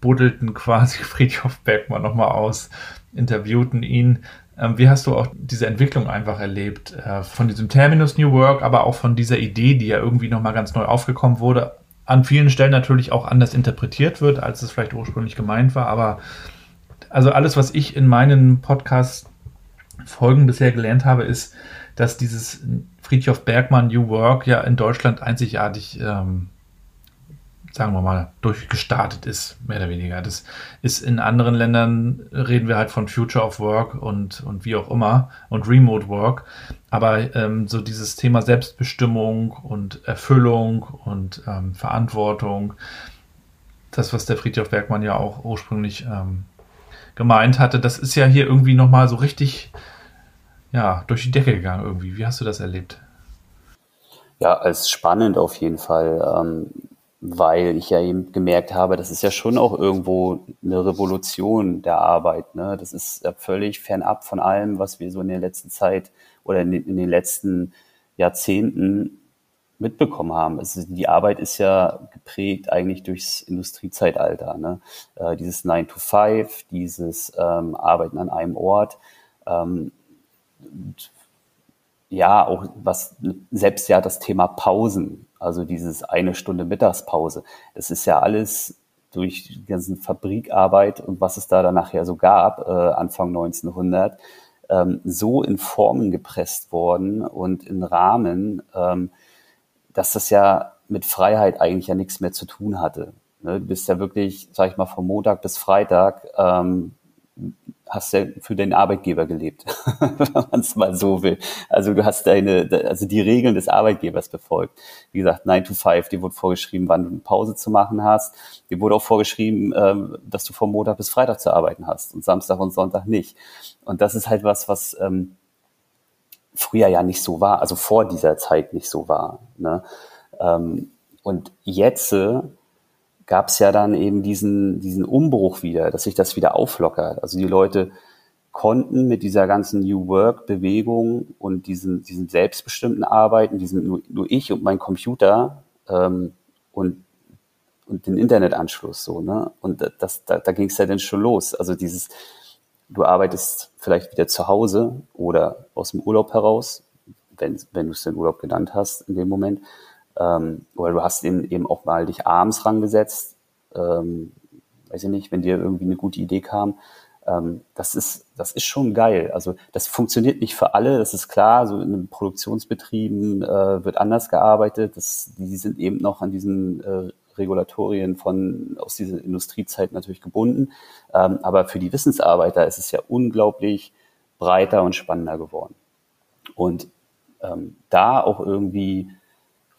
buddelten quasi [LAUGHS] Friedhof Bergmann nochmal aus, interviewten ihn. Ähm, wie hast du auch diese Entwicklung einfach erlebt? Äh, von diesem Terminus New Work, aber auch von dieser Idee, die ja irgendwie nochmal ganz neu aufgekommen wurde, an vielen Stellen natürlich auch anders interpretiert wird, als es vielleicht ursprünglich gemeint war. Aber also alles, was ich in meinen Podcast-Folgen bisher gelernt habe, ist, dass dieses Friedhof Bergmann New Work ja in Deutschland einzigartig, ähm, sagen wir mal, durchgestartet ist, mehr oder weniger. Das ist in anderen Ländern, reden wir halt von Future of Work und, und wie auch immer und Remote Work. Aber ähm, so dieses Thema Selbstbestimmung und Erfüllung und ähm, Verantwortung, das, was der Friedhof Bergmann ja auch ursprünglich ähm, gemeint hatte, das ist ja hier irgendwie nochmal so richtig ja, durch die Decke gegangen irgendwie. Wie hast du das erlebt? Ja, als spannend auf jeden Fall. Ähm, weil ich ja eben gemerkt habe, das ist ja schon auch irgendwo eine Revolution der Arbeit. Ne? Das ist ja völlig fernab von allem, was wir so in der letzten Zeit oder in den, in den letzten Jahrzehnten mitbekommen haben. Also die Arbeit ist ja geprägt eigentlich durchs Industriezeitalter. Ne? Äh, dieses 9 to 5, dieses ähm, Arbeiten an einem Ort. Ähm, ja, auch was selbst ja das Thema Pausen, also dieses eine Stunde Mittagspause, das ist ja alles durch die ganzen Fabrikarbeit und was es da dann nachher so gab, äh, Anfang 1900, ähm, so in Formen gepresst worden und in Rahmen, ähm, dass das ja mit Freiheit eigentlich ja nichts mehr zu tun hatte. Ne? Du bist ja wirklich, sag ich mal, von Montag bis Freitag ähm, hast ja für den Arbeitgeber gelebt, [LAUGHS] wenn man es mal so will. Also du hast deine, also die Regeln des Arbeitgebers befolgt. Wie gesagt, 9 to 5, dir wurde vorgeschrieben, wann du eine Pause zu machen hast. Dir wurde auch vorgeschrieben, ähm, dass du vom Montag bis Freitag zu arbeiten hast und Samstag und Sonntag nicht. Und das ist halt was, was ähm, früher ja nicht so war, also vor dieser Zeit nicht so war. Ne? Ähm, und jetzt äh, gab es ja dann eben diesen, diesen Umbruch wieder, dass sich das wieder auflockert. Also die Leute konnten mit dieser ganzen New Work Bewegung und diesen, diesen selbstbestimmten Arbeiten, diesen nur, nur ich und mein Computer ähm, und und den Internetanschluss so, ne? Und das, da, da ging es ja dann schon los. Also dieses, du arbeitest vielleicht wieder zu Hause oder aus dem Urlaub heraus, wenn, wenn du es den Urlaub genannt hast in dem Moment, ähm, oder du hast eben, eben auch mal dich abends rangesetzt, ähm, weiß ich nicht, wenn dir irgendwie eine gute Idee kam. Ähm, das ist, das ist schon geil. Also das funktioniert nicht für alle, das ist klar. So in Produktionsbetrieben äh, wird anders gearbeitet. Das, die sind eben noch an diesen äh, Regulatorien von aus dieser Industriezeit natürlich gebunden. Ähm, aber für die Wissensarbeiter ist es ja unglaublich breiter und spannender geworden. Und ähm, da auch irgendwie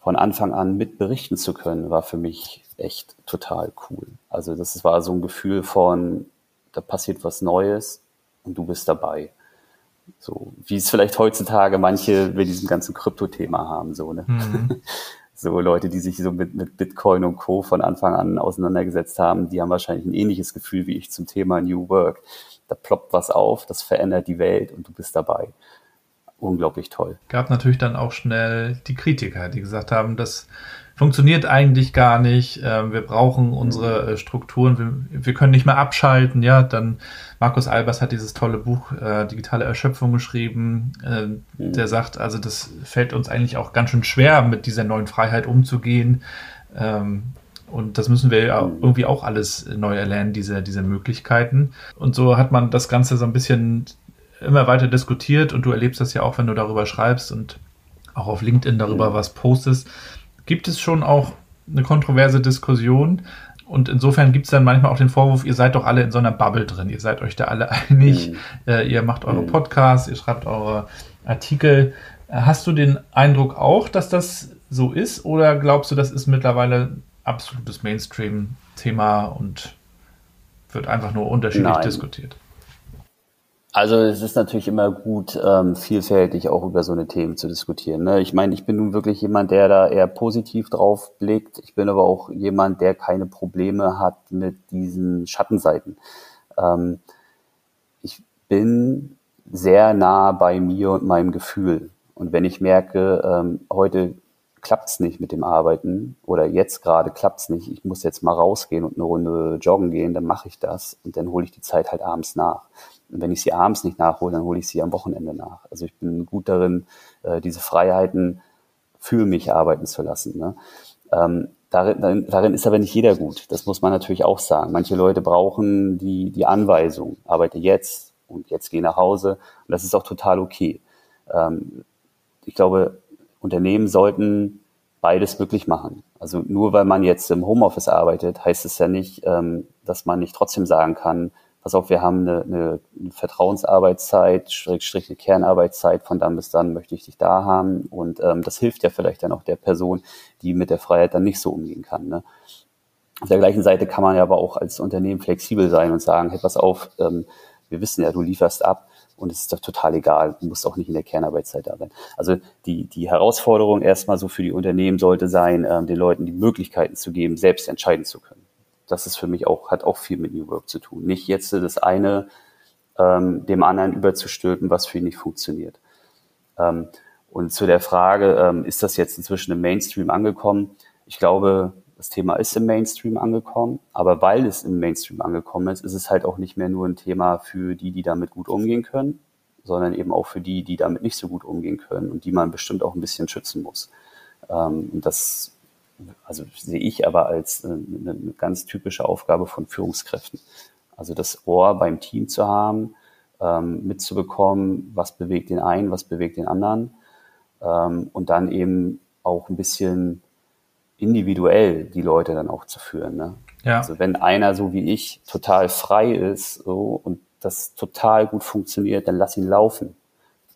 von Anfang an mit berichten zu können, war für mich echt total cool. Also das war so ein Gefühl von, da passiert was Neues und du bist dabei. So, wie es vielleicht heutzutage manche bei diesem ganzen Krypto-Thema haben, so, ne? Mhm. [LAUGHS] So Leute, die sich so mit, mit Bitcoin und Co. von Anfang an auseinandergesetzt haben, die haben wahrscheinlich ein ähnliches Gefühl wie ich zum Thema New Work. Da ploppt was auf, das verändert die Welt und du bist dabei unglaublich toll. Gab natürlich dann auch schnell die Kritiker, die gesagt haben, das funktioniert eigentlich gar nicht. Ähm, wir brauchen unsere äh, Strukturen. Wir, können nicht mehr abschalten. Ja, dann Markus Albers hat dieses tolle Buch äh, Digitale Erschöpfung geschrieben. Äh, mhm. Der sagt, also das fällt uns eigentlich auch ganz schön schwer, mit dieser neuen Freiheit umzugehen. Ähm, und das müssen wir ja mhm. irgendwie auch alles neu erlernen, diese, diese Möglichkeiten. Und so hat man das Ganze so ein bisschen immer weiter diskutiert und du erlebst das ja auch, wenn du darüber schreibst und auch auf LinkedIn darüber was postest, gibt es schon auch eine kontroverse Diskussion. Und insofern gibt es dann manchmal auch den Vorwurf, ihr seid doch alle in so einer Bubble drin, ihr seid euch da alle [LAUGHS] einig, mhm. äh, ihr macht eure mhm. Podcasts, ihr schreibt eure Artikel. Äh, hast du den Eindruck auch, dass das so ist oder glaubst du, das ist mittlerweile absolutes Mainstream-Thema und wird einfach nur unterschiedlich Nein. diskutiert? Also es ist natürlich immer gut, ähm, vielfältig auch über so eine Themen zu diskutieren. Ne? Ich meine, ich bin nun wirklich jemand, der da eher positiv drauf blickt. Ich bin aber auch jemand, der keine Probleme hat mit diesen Schattenseiten. Ähm, ich bin sehr nah bei mir und meinem Gefühl. Und wenn ich merke, ähm, heute klappt's nicht mit dem Arbeiten oder jetzt gerade klappt's nicht, ich muss jetzt mal rausgehen und eine Runde joggen gehen, dann mache ich das und dann hole ich die Zeit halt abends nach. Wenn ich sie abends nicht nachhole, dann hole ich sie am Wochenende nach. Also ich bin gut darin, äh, diese Freiheiten für mich arbeiten zu lassen. Ne? Ähm, darin, darin ist aber nicht jeder gut. Das muss man natürlich auch sagen. Manche Leute brauchen die, die Anweisung, arbeite jetzt und jetzt geh nach Hause. Und das ist auch total okay. Ähm, ich glaube, Unternehmen sollten beides möglich machen. Also nur weil man jetzt im Homeoffice arbeitet, heißt es ja nicht, ähm, dass man nicht trotzdem sagen kann, pass auf, wir haben eine, eine Vertrauensarbeitszeit, Schrägstrich eine Kernarbeitszeit, von dann bis dann möchte ich dich da haben. Und ähm, das hilft ja vielleicht dann auch der Person, die mit der Freiheit dann nicht so umgehen kann. Ne? Auf der gleichen Seite kann man ja aber auch als Unternehmen flexibel sein und sagen, hey, pass auf, ähm, wir wissen ja, du lieferst ab, und es ist doch total egal, du musst auch nicht in der Kernarbeitszeit da sein. Also die, die Herausforderung erstmal so für die Unternehmen sollte sein, ähm, den Leuten die Möglichkeiten zu geben, selbst entscheiden zu können. Das ist für mich auch, hat auch viel mit New Work zu tun. Nicht jetzt das eine ähm, dem anderen überzustülpen, was für ihn nicht funktioniert. Ähm, und zu der Frage, ähm, ist das jetzt inzwischen im Mainstream angekommen? Ich glaube, das Thema ist im Mainstream angekommen, aber weil es im Mainstream angekommen ist, ist es halt auch nicht mehr nur ein Thema für die, die damit gut umgehen können, sondern eben auch für die, die damit nicht so gut umgehen können und die man bestimmt auch ein bisschen schützen muss. Ähm, und das also sehe ich aber als äh, eine, ganz typische Aufgabe von Führungskräften. Also das Ohr beim Team zu haben, ähm, mitzubekommen, was bewegt den einen, was bewegt den anderen ähm, und dann eben auch ein bisschen individuell die Leute dann auch zu führen. Ne? Ja. Also wenn einer so wie ich total frei ist so, und das total gut funktioniert, dann lass ihn laufen,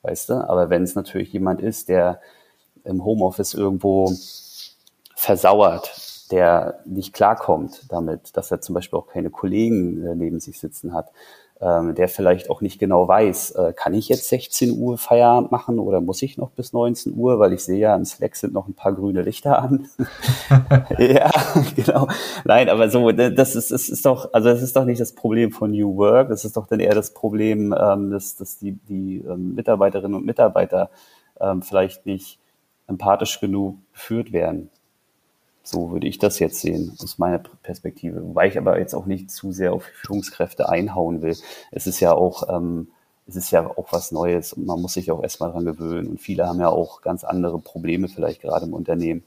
weißt du. Aber wenn es natürlich jemand ist, der im Homeoffice irgendwo versauert, der nicht klarkommt damit, dass er zum Beispiel auch keine Kollegen äh, neben sich sitzen hat, ähm, der vielleicht auch nicht genau weiß, äh, kann ich jetzt 16 Uhr Feierabend machen oder muss ich noch bis 19 Uhr, weil ich sehe ja, im Slack sind noch ein paar grüne Lichter an. [LAUGHS] ja, genau. Nein, aber so, ne, das ist, das ist doch, also das ist doch nicht das Problem von New Work, das ist doch dann eher das Problem, ähm, dass, dass die, die ähm, Mitarbeiterinnen und Mitarbeiter ähm, vielleicht nicht empathisch genug geführt werden. So würde ich das jetzt sehen, aus meiner Perspektive. Wobei ich aber jetzt auch nicht zu sehr auf Führungskräfte einhauen will. Es ist ja auch, ähm, es ist ja auch was Neues und man muss sich auch erstmal dran gewöhnen. Und viele haben ja auch ganz andere Probleme vielleicht gerade im Unternehmen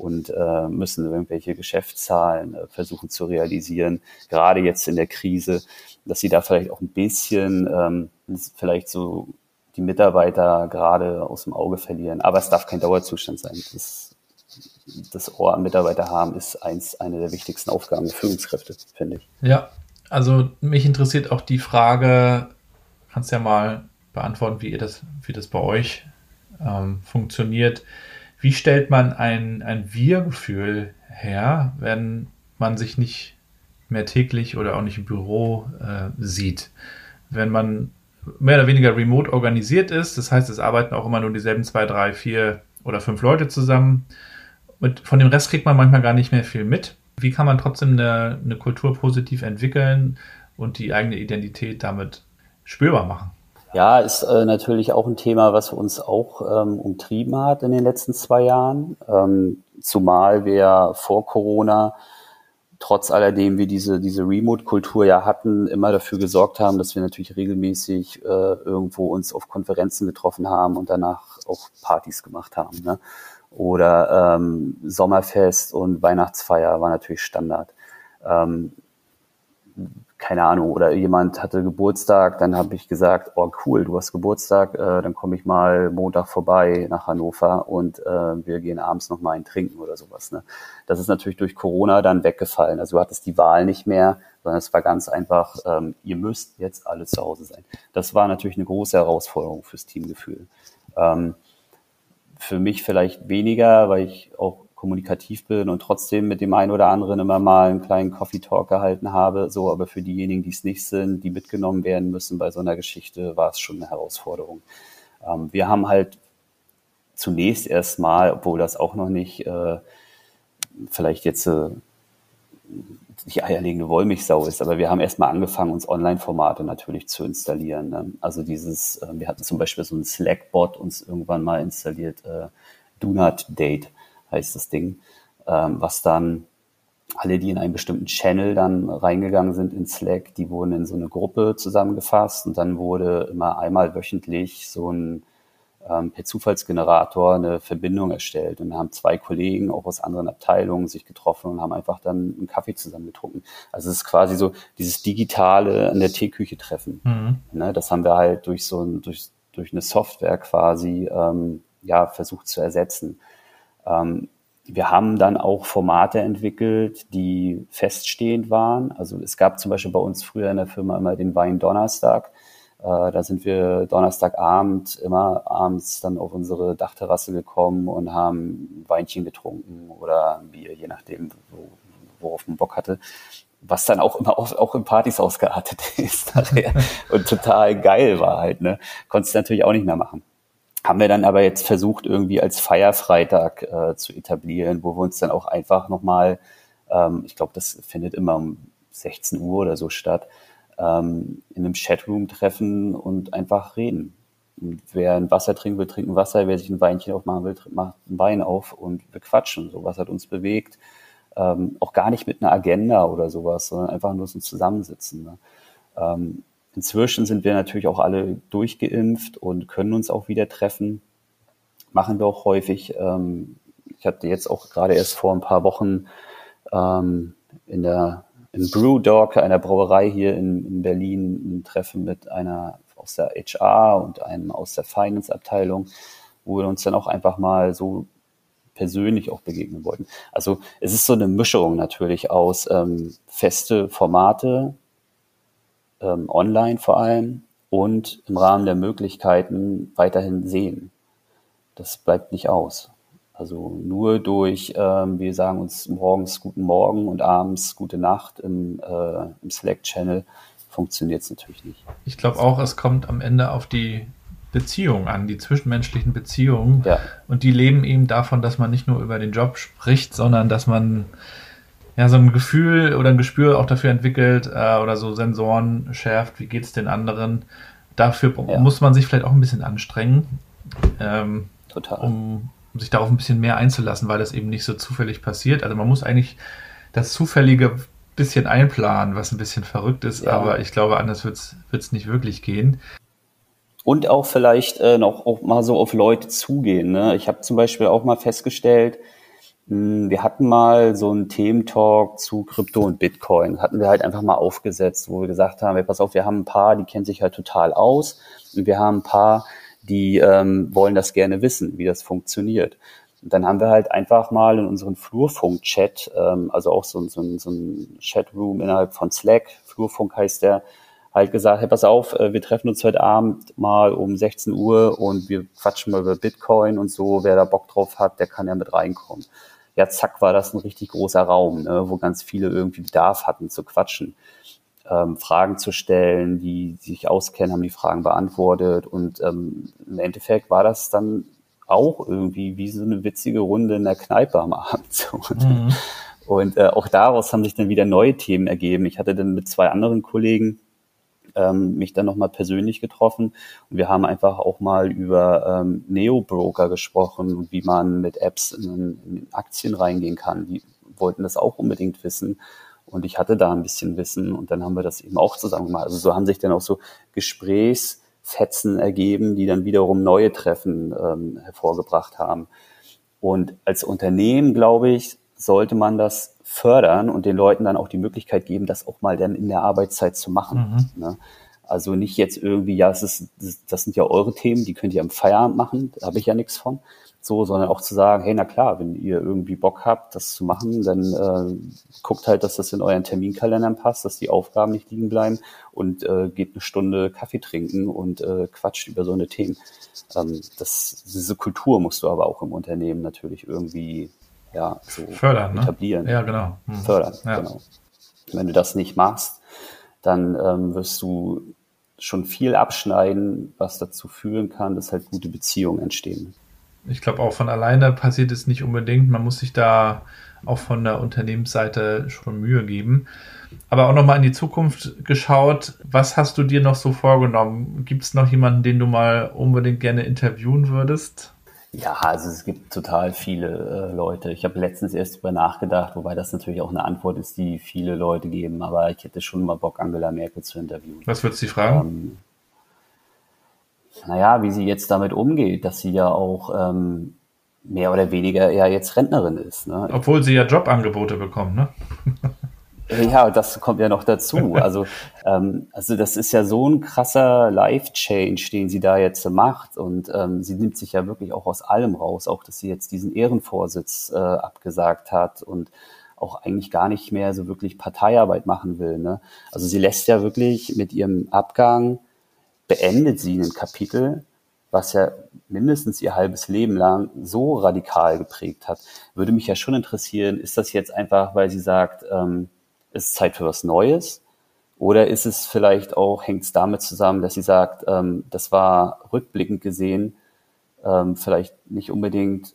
und äh, müssen irgendwelche Geschäftszahlen äh, versuchen zu realisieren, gerade jetzt in der Krise, dass sie da vielleicht auch ein bisschen ähm, vielleicht so die Mitarbeiter gerade aus dem Auge verlieren. Aber es darf kein Dauerzustand sein. Das das Ohr an Mitarbeiter haben, ist eins, eine der wichtigsten Aufgaben der Führungskräfte, finde ich. Ja, also mich interessiert auch die Frage, kannst ja mal beantworten, wie ihr das, wie das bei euch ähm, funktioniert. Wie stellt man ein, ein Wir-Gefühl her, wenn man sich nicht mehr täglich oder auch nicht im Büro äh, sieht? Wenn man mehr oder weniger remote organisiert ist, das heißt, es arbeiten auch immer nur dieselben zwei, drei, vier oder fünf Leute zusammen und von dem Rest kriegt man manchmal gar nicht mehr viel mit. Wie kann man trotzdem eine, eine Kultur positiv entwickeln und die eigene Identität damit spürbar machen? Ja, ist äh, natürlich auch ein Thema, was uns auch ähm, umtrieben hat in den letzten zwei Jahren. Ähm, zumal wir vor Corona, trotz alledem wir diese, diese Remote-Kultur ja hatten, immer dafür gesorgt haben, dass wir natürlich regelmäßig äh, irgendwo uns auf Konferenzen getroffen haben und danach auch Partys gemacht haben. Ne? Oder ähm, Sommerfest und Weihnachtsfeier war natürlich Standard. Ähm, keine Ahnung, oder jemand hatte Geburtstag, dann habe ich gesagt, oh cool, du hast Geburtstag, äh, dann komme ich mal Montag vorbei nach Hannover und äh, wir gehen abends noch mal ein Trinken oder sowas. Ne? Das ist natürlich durch Corona dann weggefallen. Also du hattest die Wahl nicht mehr, sondern es war ganz einfach, ähm, ihr müsst jetzt alle zu Hause sein. Das war natürlich eine große Herausforderung fürs Teamgefühl. Ähm, für mich vielleicht weniger, weil ich auch kommunikativ bin und trotzdem mit dem einen oder anderen immer mal einen kleinen Coffee Talk gehalten habe. So, aber für diejenigen, die es nicht sind, die mitgenommen werden müssen bei so einer Geschichte, war es schon eine Herausforderung. Ähm, wir haben halt zunächst erstmal, obwohl das auch noch nicht äh, vielleicht jetzt äh, die eierlegende Wollmilchsau ist, aber wir haben erstmal angefangen, uns Online-Formate natürlich zu installieren. Ne? Also dieses, äh, wir hatten zum Beispiel so ein Slack-Bot uns irgendwann mal installiert, äh, Do Not Date heißt das Ding, ähm, was dann alle, die in einen bestimmten Channel dann reingegangen sind in Slack, die wurden in so eine Gruppe zusammengefasst und dann wurde immer einmal wöchentlich so ein ähm, per Zufallsgenerator eine Verbindung erstellt. Und haben zwei Kollegen auch aus anderen Abteilungen sich getroffen und haben einfach dann einen Kaffee zusammen getrunken. Also es ist quasi so dieses digitale an der Teeküche treffen. Mhm. Ne, das haben wir halt durch so ein, durch, durch eine Software quasi ähm, ja, versucht zu ersetzen. Ähm, wir haben dann auch Formate entwickelt, die feststehend waren. Also es gab zum Beispiel bei uns früher in der Firma immer den Wein Donnerstag. Äh, da sind wir Donnerstagabend immer abends dann auf unsere Dachterrasse gekommen und haben Weinchen getrunken oder ein Bier, je nachdem, wo, worauf man Bock hatte. was dann auch immer auch, auch in Partys ausgeartet [LAUGHS] ist nachher [LAUGHS] und total geil war halt, ne? Konntest du natürlich auch nicht mehr machen. Haben wir dann aber jetzt versucht, irgendwie als Feierfreitag äh, zu etablieren, wo wir uns dann auch einfach nochmal, ähm, ich glaube, das findet immer um 16 Uhr oder so statt, ähm, in einem Chatroom treffen und einfach reden. Und wer ein Wasser trinken will, trinken Wasser. Wer sich ein Weinchen aufmachen will, macht ein Wein auf und wir quatschen. So was hat uns bewegt. Ähm, auch gar nicht mit einer Agenda oder sowas, sondern einfach nur so ein Zusammensitzen. Ne? Ähm, inzwischen sind wir natürlich auch alle durchgeimpft und können uns auch wieder treffen. Machen wir auch häufig. Ähm, ich hatte jetzt auch gerade erst vor ein paar Wochen ähm, in der in Brewdog, einer Brauerei hier in, in Berlin, ein Treffen mit einer aus der HR und einem aus der Finance-Abteilung, wo wir uns dann auch einfach mal so persönlich auch begegnen wollten. Also es ist so eine Mischung natürlich aus ähm, feste Formate, ähm, online vor allem, und im Rahmen der Möglichkeiten weiterhin sehen. Das bleibt nicht aus. Also nur durch, ähm, wir sagen uns morgens guten Morgen und abends gute Nacht im, äh, im Slack-Channel funktioniert es natürlich nicht. Ich glaube auch, es kommt am Ende auf die Beziehungen an, die zwischenmenschlichen Beziehungen. Ja. Und die leben eben davon, dass man nicht nur über den Job spricht, sondern dass man ja so ein Gefühl oder ein Gespür auch dafür entwickelt äh, oder so Sensoren schärft, wie geht es den anderen. Dafür ja. muss man sich vielleicht auch ein bisschen anstrengen, ähm, Total. Um, um sich darauf ein bisschen mehr einzulassen, weil das eben nicht so zufällig passiert. Also man muss eigentlich das Zufällige bisschen einplanen, was ein bisschen verrückt ist, ja. aber ich glaube, anders wird es nicht wirklich gehen. Und auch vielleicht äh, noch auch mal so auf Leute zugehen. Ne? Ich habe zum Beispiel auch mal festgestellt, mh, hm, wir hatten mal so einen Thementalk zu Krypto und Bitcoin. Hatten wir halt einfach mal aufgesetzt, wo wir gesagt haben, hey, pass auf, wir haben ein paar, die kennen sich halt total aus. Und wir haben ein paar, die ähm, wollen das gerne wissen, wie das funktioniert. Und dann haben wir halt einfach mal in unseren Flurfunk-Chat, ähm, also auch so, so, so ein Chatroom innerhalb von Slack, Flurfunk heißt der, halt gesagt, hey, pass auf, äh, wir treffen uns heute Abend mal um 16 Uhr und wir quatschen mal über Bitcoin und so, wer da Bock drauf hat, der kann ja mit reinkommen. Ja, zack, war das ein richtig großer Raum, ne, wo ganz viele irgendwie Bedarf hatten zu quatschen, ähm, Fragen zu stellen, die sich auskennen, haben die Fragen beantwortet und ähm, im Endeffekt war das dann auch irgendwie wie so eine witzige Runde in der Kneipe am Abend. [LAUGHS] So. Mhm. Und äh, auch daraus haben sich dann wieder neue Themen ergeben. Ich hatte dann mit zwei anderen Kollegen ähm, mich dann nochmal persönlich getroffen und wir haben einfach auch mal über ähm, Neo-Broker gesprochen und wie man mit Apps in, in Aktien reingehen kann. Die wollten das auch unbedingt wissen. Und ich hatte da ein bisschen Wissen und dann haben wir das eben auch zusammen gemacht. Also so haben sich dann auch so Gesprächs- Fetzen ergeben, die dann wiederum neue Treffen ähm, hervorgebracht haben. Und als Unternehmen, glaube ich, sollte man das fördern und den Leuten dann auch die Möglichkeit geben, das auch mal dann in der Arbeitszeit zu machen. Mhm. Ne? Also nicht jetzt irgendwie, ja, es ist, das sind ja eure Themen, die könnt ihr am Feierabend machen, da habe ich ja nichts von, so, sondern auch zu sagen, hey, na klar, wenn ihr irgendwie Bock habt, das zu machen, dann äh, guckt halt, dass das in euren Terminkalendern passt, dass die Aufgaben nicht liegen bleiben und äh, geht eine Stunde Kaffee trinken und äh, quatscht über so eine Themen. Ähm, das, diese Kultur musst du aber auch im Unternehmen natürlich irgendwie ja, so fördern, ne? etablieren. Ne? Ja, genau. Hm. Fördern, ja. genau. Wenn du das nicht machst, dann ähm, wirst du schon viel abschneiden, was dazu führen kann, dass halt gute Beziehungen entstehen ich glaube auch von alleine passiert es nicht unbedingt. Man muss sich da auch von der Unternehmensseite schon Mühe geben. Aber auch nochmal in die Zukunft geschaut, was hast du dir noch so vorgenommen? Gibt es noch jemanden, den du mal unbedingt gerne interviewen würdest? Ja, also es gibt total viele äh, Leute. Ich habe letztens erst drüber nachgedacht, wobei das natürlich auch eine Antwort ist, die viele Leute geben, aber ich hätte schon mal Bock, Angela Merkel zu interviewen. Was würdest du fragen? Ähm, naja, wie sie jetzt damit umgeht, dass sie ja auch ähm, mehr oder weniger ja jetzt Rentnerin ist. Ne? Obwohl sie ja Jobangebote bekommt, ne? ja, das kommt ja noch dazu. Also, ähm, also das ist ja so ein krasser Life-Change, den sie da jetzt macht. Und ähm, sie nimmt sich ja wirklich auch aus allem raus, auch dass sie jetzt diesen Ehrenvorsitz äh, abgesagt hat und auch eigentlich gar nicht mehr so wirklich Parteiarbeit machen will. Ne? Also sie lässt ja wirklich mit ihrem Abgang beendet sie ein Kapitel, was ja mindestens ihr halbes Leben lang so radikal geprägt hat. Würde mich ja schon interessieren, ist das jetzt einfach, weil sie sagt, ähm, ist Zeit für was Neues? Oder ist es vielleicht auch, hängt es damit zusammen, dass sie sagt, ähm, das war rückblickend gesehen ähm, vielleicht nicht unbedingt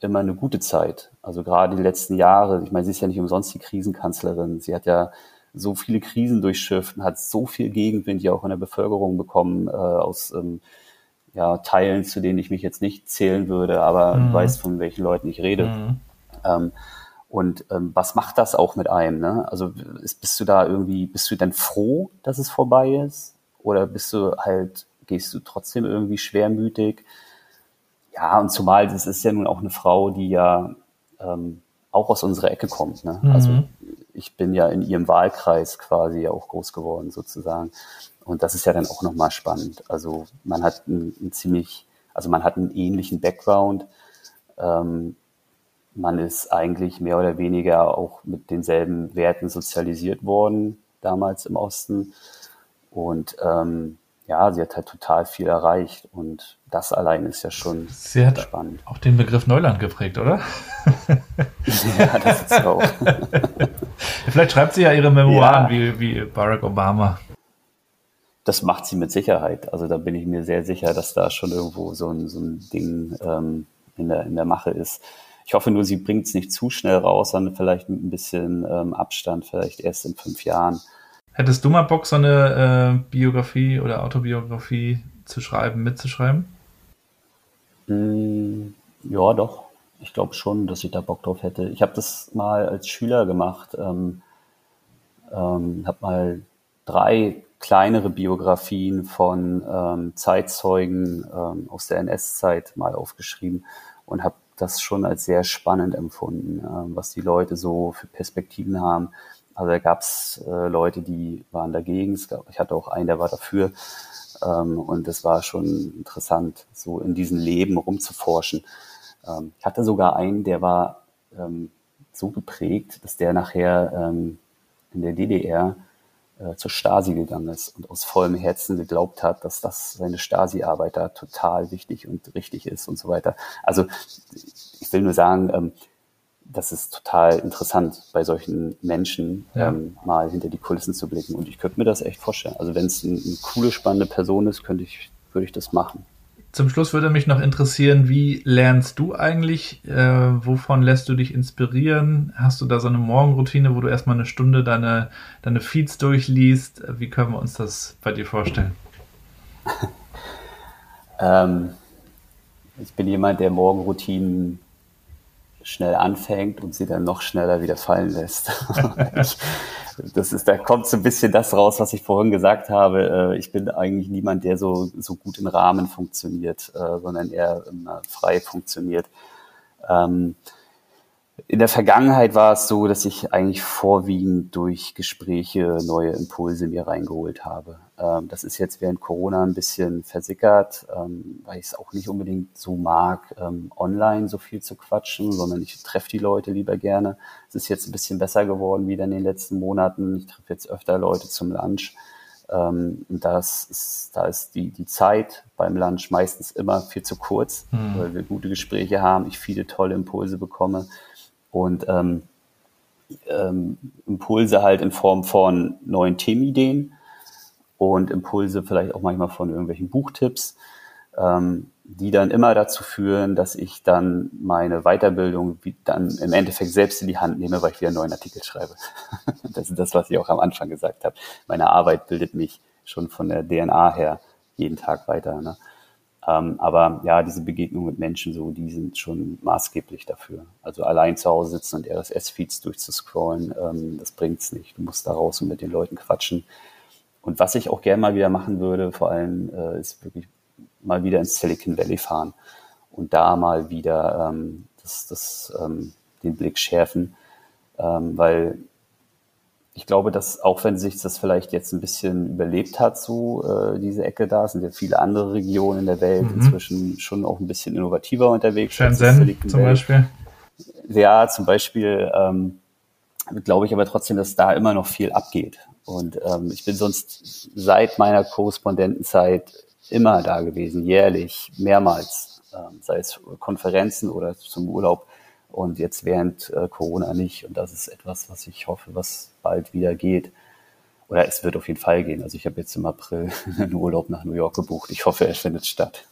immer eine gute Zeit. Also gerade die letzten Jahre, ich meine, sie ist ja nicht umsonst die Krisenkanzlerin. Sie hat ja so viele Krisen durchschifft und hat so viel Gegenwind ja auch in der Bevölkerung bekommen, äh, aus ähm, ja, Teilen, zu denen ich mich jetzt nicht zählen würde, aber mhm. du weißt, von welchen Leuten ich rede. Mhm. Ähm, und ähm, was macht das auch mit einem? Ne? Also ist, bist du da irgendwie, bist du denn froh, dass es vorbei ist? Oder bist du halt, gehst du trotzdem irgendwie schwermütig? Ja, und zumal das ist ja nun auch eine Frau, die ja ähm, auch aus unserer Ecke kommt. Ne? Mhm. Also ich bin ja in ihrem Wahlkreis quasi auch groß geworden sozusagen. Und das ist ja dann auch nochmal spannend. Also man hat ein, ziemlich, also man hat einen ähnlichen Background. Ähm, man ist eigentlich mehr oder weniger auch mit denselben Werten sozialisiert worden damals im Osten. Und ähm, ja, sie hat halt total viel erreicht und das allein ist ja schon sie hat spannend. Auch den Begriff Neuland geprägt, oder? [LAUGHS] ja, das ist auch. [LAUGHS] Vielleicht schreibt sie ja ihre Memoiren ja. wie, wie Barack Obama. Das macht sie mit Sicherheit. Also da bin ich mir sehr sicher, dass da schon irgendwo so ein, so ein Ding ähm, in, der, in der Mache ist. Ich hoffe nur, sie bringt es nicht zu schnell raus, sondern vielleicht mit ein bisschen ähm, Abstand, vielleicht erst in fünf Jahren. Hättest du mal Bock, so eine äh, Biografie oder Autobiografie zu schreiben, mitzuschreiben? Mm, ja, doch. Ich glaube schon, dass ich da Bock drauf hätte. Ich habe das mal als Schüler gemacht. Ähm, ähm, habe mal drei kleinere Biografien von ähm, Zeitzeugen ähm, aus der NS-Zeit mal aufgeschrieben und habe das schon als sehr spannend empfunden, äh, was die Leute so für Perspektiven haben. Also da gab es äh, Leute, die waren dagegen. Gab, ich hatte auch einen, der war dafür. Ähm, und es war schon interessant, so in diesem Leben rumzuforschen. Ähm, ich hatte sogar einen, der war ähm, so geprägt, dass der nachher ähm, in der DDR äh, zur Stasi gegangen ist und aus vollem Herzen geglaubt hat, dass das seine Stasi-Arbeit da total wichtig und richtig ist und so weiter. Also ich will nur sagen, ähm, das ist total interessant, bei solchen Menschen ja. ähm, mal hinter die Kulissen zu blicken. Und ich könnte mir das echt vorstellen. Also wenn es ein, eine coole, spannende Person ist, könnte ich, würde ich das machen. Zum Schluss würde mich noch interessieren, wie lernst du eigentlich? Äh, wovon lässt du dich inspirieren? Hast du da so eine Morgenroutine, wo du erstmal eine Stunde deine, deine Feeds durchliest? Wie können wir uns das bei dir vorstellen? [LAUGHS] ähm, ich bin jemand, der Morgenroutinen schnell anfängt und sie dann noch schneller wieder fallen lässt. [LAUGHS] das ist, da kommt so ein bisschen das raus, was ich vorhin gesagt habe. Äh, ich bin eigentlich niemand, der so, so gut im Rahmen funktioniert, äh, sondern eher frei funktioniert. In der Vergangenheit war es so, dass ich eigentlich vorwiegend durch Gespräche neue Impulse mir reingeholt habe. Ähm, das ist jetzt während Corona ein bisschen versickert, ähm, weil ich es auch nicht unbedingt so mag, ähm, online so viel zu quatschen, sondern ich treffe die Leute lieber gerne. Es ist jetzt ein bisschen besser geworden wieder in den letzten Monaten. Ich treffe jetzt öfter Leute zum Lunch. Und das ist, da ist die, die Zeit beim Lunch meistens immer viel zu kurz, mhm. weil wir gute Gespräche haben, ich viele tolle Impulse bekomme und ähm, ähm, Impulse halt in Form von neuen Themenideen und Impulse vielleicht auch manchmal von irgendwelchen Buchtipps, ähm, die dann immer dazu führen, dass ich dann meine Weiterbildung dann im Endeffekt selbst in die Hand nehme, weil ich wieder einen neuen Artikel schreibe. [LAUGHS] das ist das, was ich auch am Anfang gesagt habe. Meine Arbeit bildet mich schon von der DNA her jeden Tag weiter. Ne? Ähm, aber ja, diese Begegnungen mit Menschen so, die sind schon maßgeblich dafür. Also allein zu Hause sitzen und RSS-Feeds durchzuscrollen, ähm, das bringt's nicht. Du musst da raus und mit den Leuten quatschen. Und was ich auch gerne mal wieder machen würde, vor allem, äh, ist wirklich mal wieder ins Silicon Valley fahren und da mal wieder ähm, das, das, ähm, den Blick schärfen, ähm, weil ich glaube, dass auch wenn sich das vielleicht jetzt ein bisschen überlebt hat, so äh, diese Ecke da, sind ja viele andere Regionen in der Welt mhm. inzwischen schon auch ein bisschen innovativer unterwegs. Shenzhen zum Beispiel. Ja, zum Beispiel ähm, glaube ich aber trotzdem, dass da immer noch viel abgeht. Und ähm, ich bin sonst seit meiner Korrespondentenzeit immer da gewesen, jährlich, mehrmals, ähm, sei es Konferenzen oder zum Urlaub und jetzt während äh, Corona nicht. Und das ist etwas, was ich hoffe, was bald wieder geht. Oder es wird auf jeden Fall gehen. Also ich habe jetzt im April [LAUGHS] einen Urlaub nach New York gebucht. Ich hoffe, er findet statt.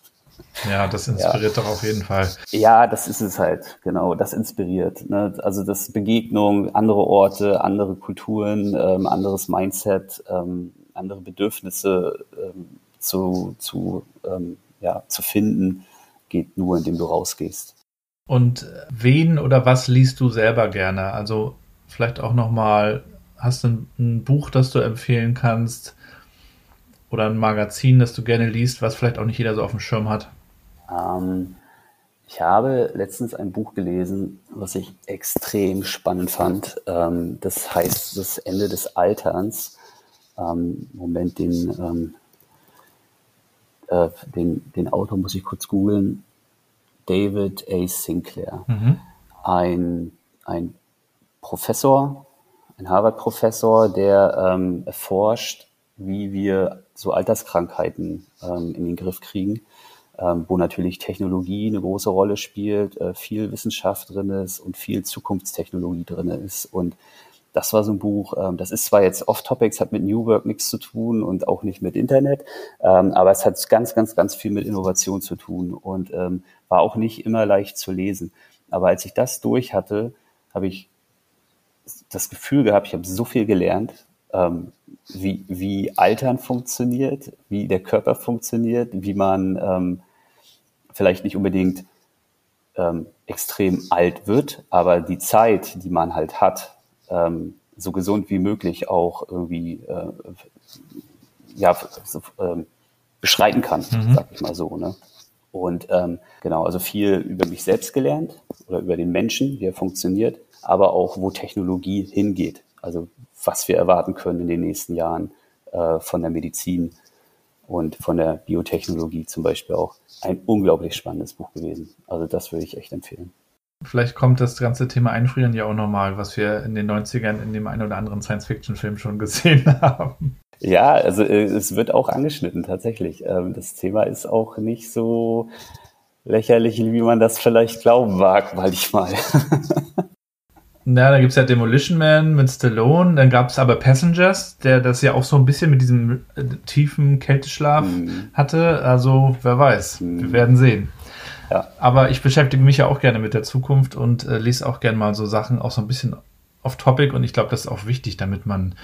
Ja, das inspiriert ja. doch auf jeden Fall. Ja, das ist es halt, genau, das inspiriert. Ne? Also das Begegnung, andere Orte, andere Kulturen, ähm, anderes Mindset, ähm, andere Bedürfnisse ähm, zu, zu, ähm, ja, zu finden, geht nur, indem du rausgehst. Und wen oder was liest du selber gerne? Also vielleicht auch nochmal, hast du ein, Buch, das du empfehlen kannst? Oder ein Magazin, das du gerne liest, was vielleicht auch nicht jeder so auf dem Schirm hat? Ähm, ich habe letztens ein Buch gelesen, was ich extrem spannend fand. Ähm, das heißt Das Ende des Alterns. Ähm, Moment, den, ähm, äh, den, den Autor muss ich kurz googeln. David A. Sinclair. Mhm. Ein, ein Professor, ein Harvard-Professor, der ähm, erforscht, wie wir so Alterskrankheiten ähm, in den Griff kriegen, ähm, wo natürlich Technologie eine große Rolle spielt, äh, viel Wissenschaft drin ist und viel Zukunftstechnologie drin ist. Und das war so ein Buch, ähm, das ist zwar jetzt off-topics, hat mit New Work nichts zu tun und auch nicht mit Internet, ähm, aber es hat ganz, ganz, ganz viel mit Innovation zu tun und ähm, war auch nicht immer leicht zu lesen. Aber als ich das durch hatte, habe ich das Gefühl gehabt, ich habe so viel gelernt, ähm, wie, wie Altern funktioniert, wie der Körper funktioniert, wie man ähm, vielleicht nicht unbedingt ähm, extrem alt wird, aber die Zeit, die man halt hat, ähm, so gesund wie möglich auch irgendwie äh, ja, so, ähm, beschreiten kann, mhm. sag ich mal so. Ne? Und ähm, genau, also viel über mich selbst gelernt oder über den Menschen, wie er funktioniert, aber auch, wo Technologie hingeht. Also was wir erwarten können in den nächsten Jahren äh, von der Medizin und von der Biotechnologie zum Beispiel auch. Ein unglaublich spannendes Buch gewesen. Also das würde ich echt empfehlen. Vielleicht kommt das ganze Thema Einfrieren ja auch nochmal, was wir in den 90ern in dem einen oder anderen Science-Fiction-Film schon gesehen [LAUGHS] haben. Ja, also äh, es wird auch angeschnitten tatsächlich. Ähm, das Thema ist auch nicht so lächerlich, wie man das vielleicht glauben mag, [LAUGHS] manchmal. Na, da gibt es ja Demolition Man mit Stallone, dann gab es aber Passengers, der das ja auch so ein bisschen mit diesem äh, tiefen Kälteschlaf mhm. hatte. Also, wer weiß, mhm. wir werden sehen. Ja. Aber ich beschäftige mich ja auch gerne mit der Zukunft und äh, lese auch gerne mal so Sachen auch so ein bisschen off-topic und ich glaube, das ist auch wichtig, damit man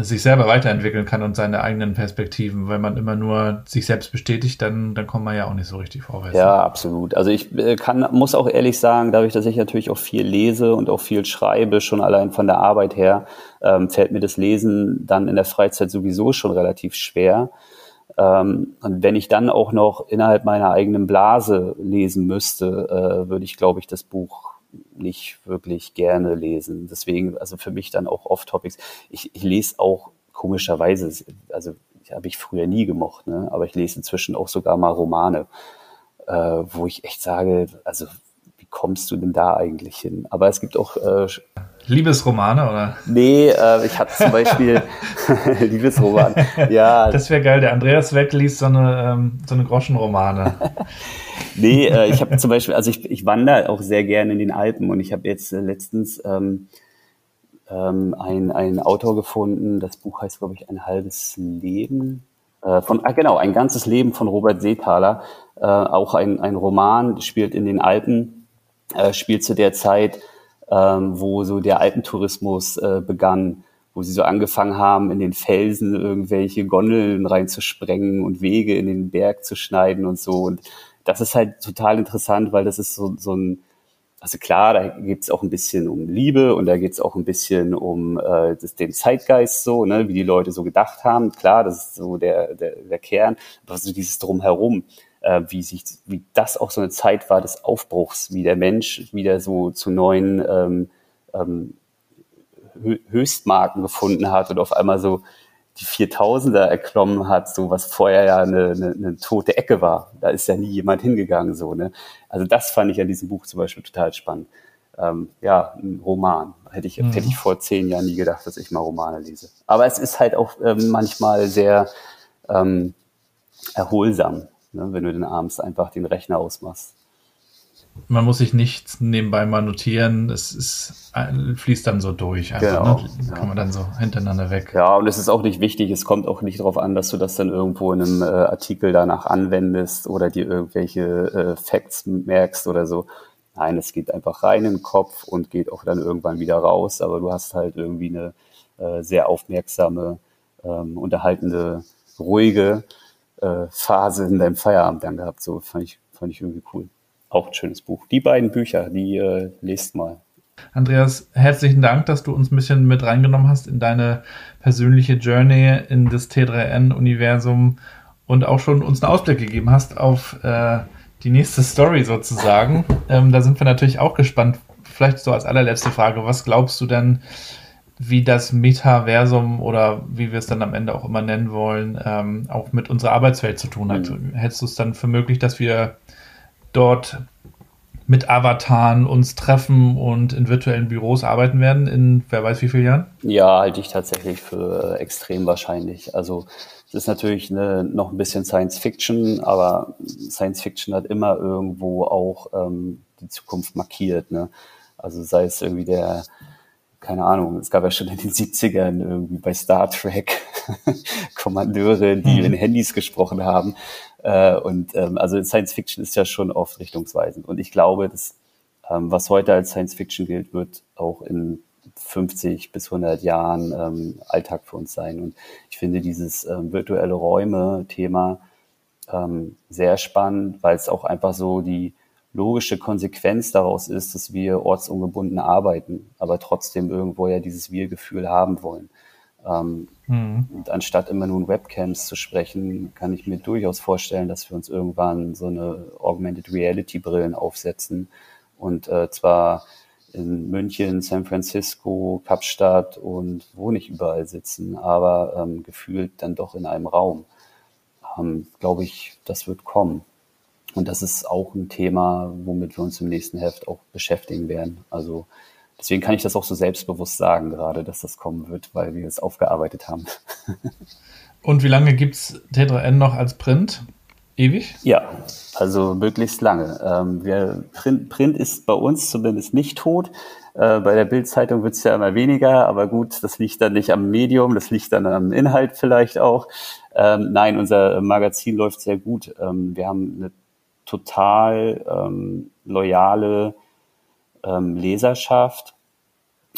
sich selber weiterentwickeln kann und seine eigenen Perspektiven. Wenn man immer nur sich selbst bestätigt, dann, dann kommt man ja auch nicht so richtig vorwärts. Ja, absolut. Also ich äh, kann, muss auch ehrlich sagen, dadurch, dass ich natürlich auch viel lese und auch viel schreibe, schon allein von der Arbeit her, ähm, fällt mir das Lesen dann in der Freizeit sowieso schon relativ schwer. Ähm, und wenn ich dann auch noch innerhalb meiner eigenen Blase lesen müsste, äh, würde ich, glaube ich, das Buch nicht wirklich gerne lesen. Deswegen, also für mich dann auch Off-Topics. Ich, ich lese auch komischerweise, also habe ich früher nie gemocht, ne? aber ich lese inzwischen auch sogar mal Romane, äh, wo ich echt sage, also wie kommst du denn da eigentlich hin? Aber es gibt auch äh, Liebesromane, oder? Nee, äh, ich hatte zum Beispiel [LAUGHS] [LAUGHS] Liebesroman. Ja. Das wäre geil. Der Andreas Weck liest so eine, ähm, so eine Groschenromane. [LAUGHS] nee, äh, ich habe zum Beispiel, also ich, ich wandere auch sehr gerne in den Alpen und ich habe jetzt äh, letztens ähm, ähm, ein, ein Autor gefunden, das Buch heißt, glaube ich, Ein halbes Leben. Äh, von, ah, genau, ein ganzes Leben von Robert Seethaler. Äh, auch ein, ein Roman, spielt in den Alpen, äh, spielt zu der Zeit, ähm, wo so der Alpentourismus äh, begann, wo sie so angefangen haben, in den Felsen irgendwelche Gondeln reinzusprengen und Wege in den Berg zu schneiden und so. Und das ist halt total interessant, weil das ist so, so ein, also klar, da geht's auch ein bisschen um Liebe und da geht's auch ein bisschen um äh, das, den Zeitgeist so, ne, wie die Leute so gedacht haben. Klar, das ist so der, der, der Kern, aber so dieses Drumherum äh, wie sich, wie das auch so eine Zeit war des Aufbruchs, wie der Mensch wieder so zu neuen ähm, ähm, Höchstmarken gefunden hat und auf einmal so die 4000er erklommen hat, so was vorher ja eine, eine, eine tote Ecke war. Da ist ja nie jemand hingegangen, so, ne? Also das fand ich an diesem Buch zum Beispiel total spannend. Ähm, ja, ein Roman. Hätte ich, mhm. hätte ich vor zehn Jahren nie gedacht, dass ich mal Romane lese. Aber es ist halt auch ähm, manchmal sehr ähm, erholsam ne, wenn du dann abends einfach den Rechner ausmachst. man muss sich nichts nebenbei mal notieren. Es ist, fließt dann so durch. Einfach, genau. Ne? Kann man dann so hintereinander weg. Ja, und es ist auch nicht wichtig. Es kommt auch nicht darauf an, dass du das dann irgendwo in einem äh, Artikel danach anwendest oder dir irgendwelche äh, Facts merkst oder so. Nein, es geht einfach rein in den Kopf und geht auch dann irgendwann wieder raus. Aber du hast halt irgendwie eine äh, sehr aufmerksame, ähm, unterhaltende, ruhige äh, Phase in deinem Feierabend dann gehabt. So fand ich, fand ich irgendwie cool auch ein schönes Buch. Die beiden Bücher, die äh, lest mal. Andreas, herzlichen Dank, dass du uns ein bisschen mit reingenommen hast in deine persönliche Journey in das T3N-Universum und auch schon uns einen Ausblick gegeben hast auf äh, die nächste Story sozusagen. ähm, da sind wir natürlich auch gespannt. Vielleicht so als allerletzte Frage, was glaubst du denn, wie das Metaversum oder wie wir es dann am Ende auch immer nennen wollen, ähm, auch mit unserer Arbeitswelt zu tun hat? Mhm. Hältst du es dann für möglich, dass wir dort mit Avataren uns treffen und in virtuellen Büros arbeiten werden in wer weiß wie vielen Jahren? Ja, halte ich tatsächlich für extrem wahrscheinlich. Also es ist natürlich eine, noch ein bisschen Science Fiction, aber Science Fiction hat immer irgendwo auch ähm, die Zukunft markiert. Ne? Also sei es irgendwie der, keine Ahnung, es gab ja schon in den 70ern irgendwie bei Star Trek [LAUGHS] Kommandeure, die mhm. in Handys gesprochen haben. Äh, und ähm, also Science Fiction ist ja schon oft richtungsweisend. Und ich glaube, dass ähm, was heute als Science Fiction gilt, wird auch in 50 bis 100 Jahren ähm, Alltag für uns sein. Und ich finde dieses ähm, virtuelle Räume-Thema ähm, sehr spannend, weil es auch einfach so die logische Konsequenz daraus ist, dass wir ortsungebunden arbeiten, aber trotzdem irgendwo ja dieses Wir-Gefühl haben wollen. Ähm, mhm. Und anstatt immer nur in Webcams zu sprechen, kann ich mir durchaus vorstellen, dass wir uns irgendwann so eine Augmented Reality Brillen aufsetzen und äh, zwar in München, San Francisco, Kapstadt und wo nicht überall sitzen, aber ähm, gefühlt dann doch in einem Raum. Ähm, Glaube ich, das wird kommen. Und das ist auch ein Thema, womit wir uns im nächsten Heft auch beschäftigen werden. Also Deswegen kann ich das auch so selbstbewusst sagen gerade, dass das kommen wird, weil wir es aufgearbeitet haben. [LAUGHS] Und wie lange gibt es T3N noch als Print? Ewig? Ja, also möglichst lange. Ähm, wir, Print, Print ist bei uns zumindest nicht tot. Äh, bei der Bildzeitung wird es ja immer weniger, aber gut, das liegt dann nicht am Medium, das liegt dann am Inhalt vielleicht auch. Ähm, nein, unser Magazin läuft sehr gut. Ähm, wir haben eine total ähm, loyale ähm, Leserschaft,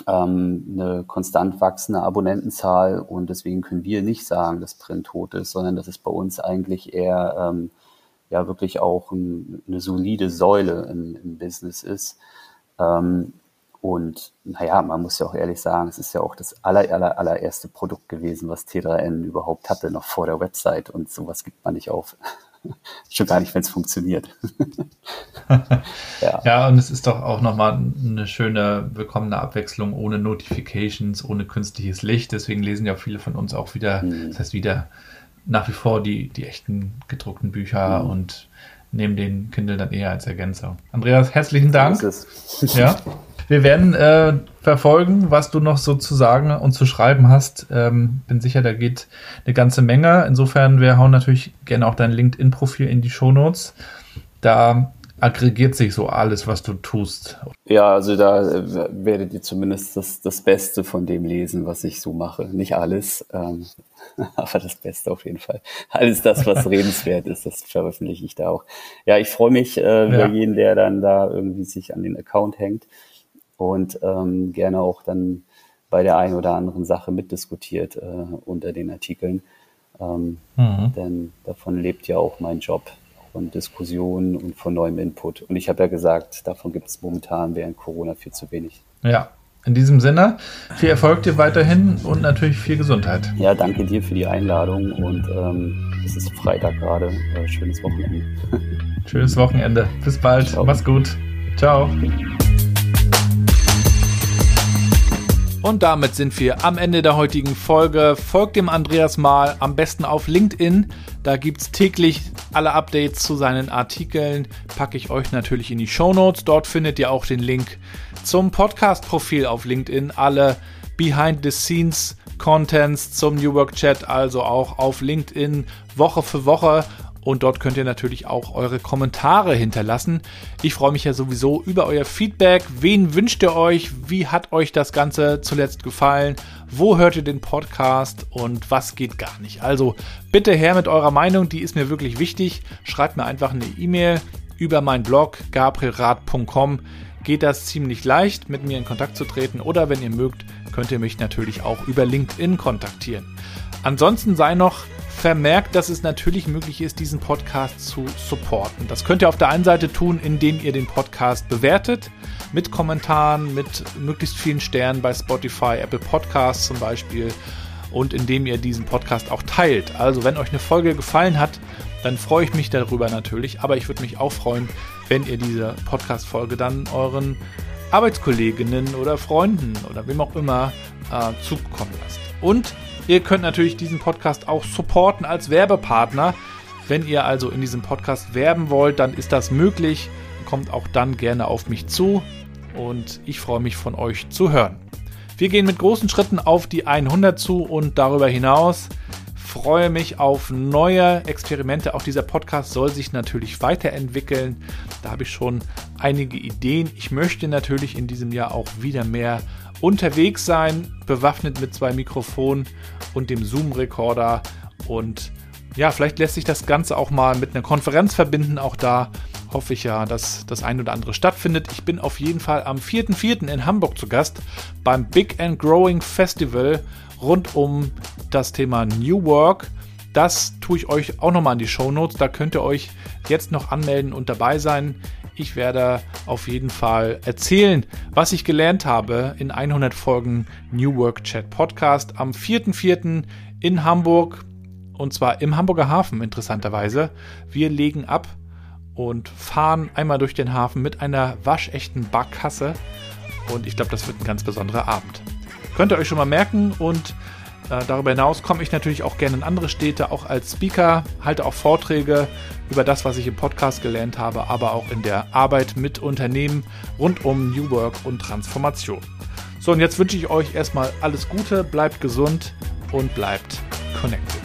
ähm, eine konstant wachsende Abonnentenzahl und deswegen können wir nicht sagen, dass Print tot ist, sondern dass es bei uns eigentlich eher ähm, ja wirklich auch ein, eine solide Säule im, im Business ist. Ähm, und naja, man muss ja auch ehrlich sagen, es ist ja auch das aller, aller, allererste Produkt gewesen, was T3N überhaupt hatte, noch vor der Website und sowas gibt man nicht auf. Schon gar nicht, wenn es funktioniert. [LAUGHS] ja. ja, und es ist doch auch nochmal eine schöne, willkommene Abwechslung ohne Notifications, ohne künstliches Licht. Deswegen lesen ja viele von uns auch wieder, mhm. das heißt wieder nach wie vor die, die echten gedruckten Bücher mhm. und nehmen den Kindle dann eher als Ergänzer. Andreas, herzlichen Dank. ja. [LAUGHS] Wir werden äh, verfolgen, was du noch so zu sagen und zu schreiben hast. Ähm, bin sicher, da geht eine ganze Menge. Insofern, wir hauen natürlich gerne auch dein LinkedIn-Profil in die Shownotes. Da aggregiert sich so alles, was du tust. Ja, also da äh, werdet ihr zumindest das, das Beste von dem lesen, was ich so mache. Nicht alles, ähm, [LAUGHS] aber das Beste auf jeden Fall. Alles das, was [LAUGHS] redenswert ist, das veröffentliche ich da auch. Ja, ich freue mich äh, über ja. jeden, der dann da irgendwie sich an den Account hängt und ähm, gerne auch dann bei der einen oder anderen Sache mitdiskutiert äh, unter den Artikeln. Ähm, mhm. Denn davon lebt ja auch mein Job von Diskussionen und von neuem Input. Und ich habe ja gesagt, davon gibt es momentan während Corona viel zu wenig. Ja, in diesem Sinne, viel Erfolg dir weiterhin und natürlich viel Gesundheit. Ja, danke dir für die Einladung und ähm, es ist Freitag gerade. Äh, schönes Wochenende. [LAUGHS] Schönes Wochenende. Bis bald. Ciao. Mach's gut. Ciao. Und damit sind wir am Ende der heutigen Folge. Folgt dem Andreas mal am besten auf LinkedIn. Da gibt es täglich alle Updates zu seinen Artikeln. Packe ich euch natürlich in die Show Notes. Dort findet ihr auch den Link zum Podcast-Profil auf LinkedIn. Alle Behind the Scenes Contents zum New Work Chat, also auch auf LinkedIn Woche für Woche und dort könnt ihr natürlich auch eure Kommentare hinterlassen. Ich freue mich ja sowieso über euer Feedback. Wen wünscht ihr euch? Wie hat euch das Ganze zuletzt gefallen? Wo hört ihr den Podcast und was geht gar nicht? Also bitte her mit eurer Meinung, die ist mir wirklich wichtig. Schreibt mir einfach eine E-Mail über meinen Blog gabrielrad.com. Geht das ziemlich leicht, mit mir in Kontakt zu treten oder wenn ihr mögt, könnt ihr mich natürlich auch über LinkedIn kontaktieren. Ansonsten sei noch vermerkt, dass es natürlich möglich ist, diesen Podcast zu supporten. Das könnt ihr auf der einen Seite tun, indem ihr den Podcast bewertet, mit Kommentaren, mit möglichst vielen Sternen bei Spotify, Apple Podcasts zum Beispiel und indem ihr diesen Podcast auch teilt. Also wenn euch eine Folge gefallen hat, dann freue ich mich darüber natürlich, aber ich würde mich auch freuen, wenn ihr diese Podcast-Folge dann euren Arbeitskolleginnen oder Freunden oder wem auch immer äh, zukommen lasst. Und Ihr könnt natürlich diesen Podcast auch supporten als Werbepartner. Wenn ihr also in diesem Podcast werben wollt, dann ist das möglich. Kommt auch dann gerne auf mich zu und ich freue mich von euch zu hören. Wir gehen mit großen Schritten auf die 100 zu und darüber hinaus freue mich auf neue Experimente. Auch dieser Podcast soll sich natürlich weiterentwickeln. Da habe ich schon einige Ideen. Ich möchte natürlich in diesem Jahr auch wieder mehr unterwegs sein, bewaffnet mit zwei Mikrofonen und dem Zoom-Rekorder. Und ja, vielleicht lässt sich das Ganze auch mal mit einer Konferenz verbinden. Auch da hoffe ich ja, dass das ein oder andere stattfindet. Ich bin auf jeden Fall am 4.4. in Hamburg zu Gast beim Big and Growing Festival rund um das Thema New Work. Das tue ich euch auch nochmal in die Show Notes. Da könnt ihr euch jetzt noch anmelden und dabei sein. Ich werde auf jeden Fall erzählen, was ich gelernt habe in 100 Folgen New Work Chat Podcast am 4.4. in Hamburg und zwar im Hamburger Hafen interessanterweise. Wir legen ab und fahren einmal durch den Hafen mit einer waschechten Barkasse und ich glaube, das wird ein ganz besonderer Abend. Könnt ihr euch schon mal merken und darüber hinaus komme ich natürlich auch gerne in andere Städte, auch als Speaker, halte auch Vorträge über das, was ich im Podcast gelernt habe, aber auch in der Arbeit mit Unternehmen rund um New Work und Transformation. So, und jetzt wünsche ich euch erstmal alles Gute, bleibt gesund und bleibt connected.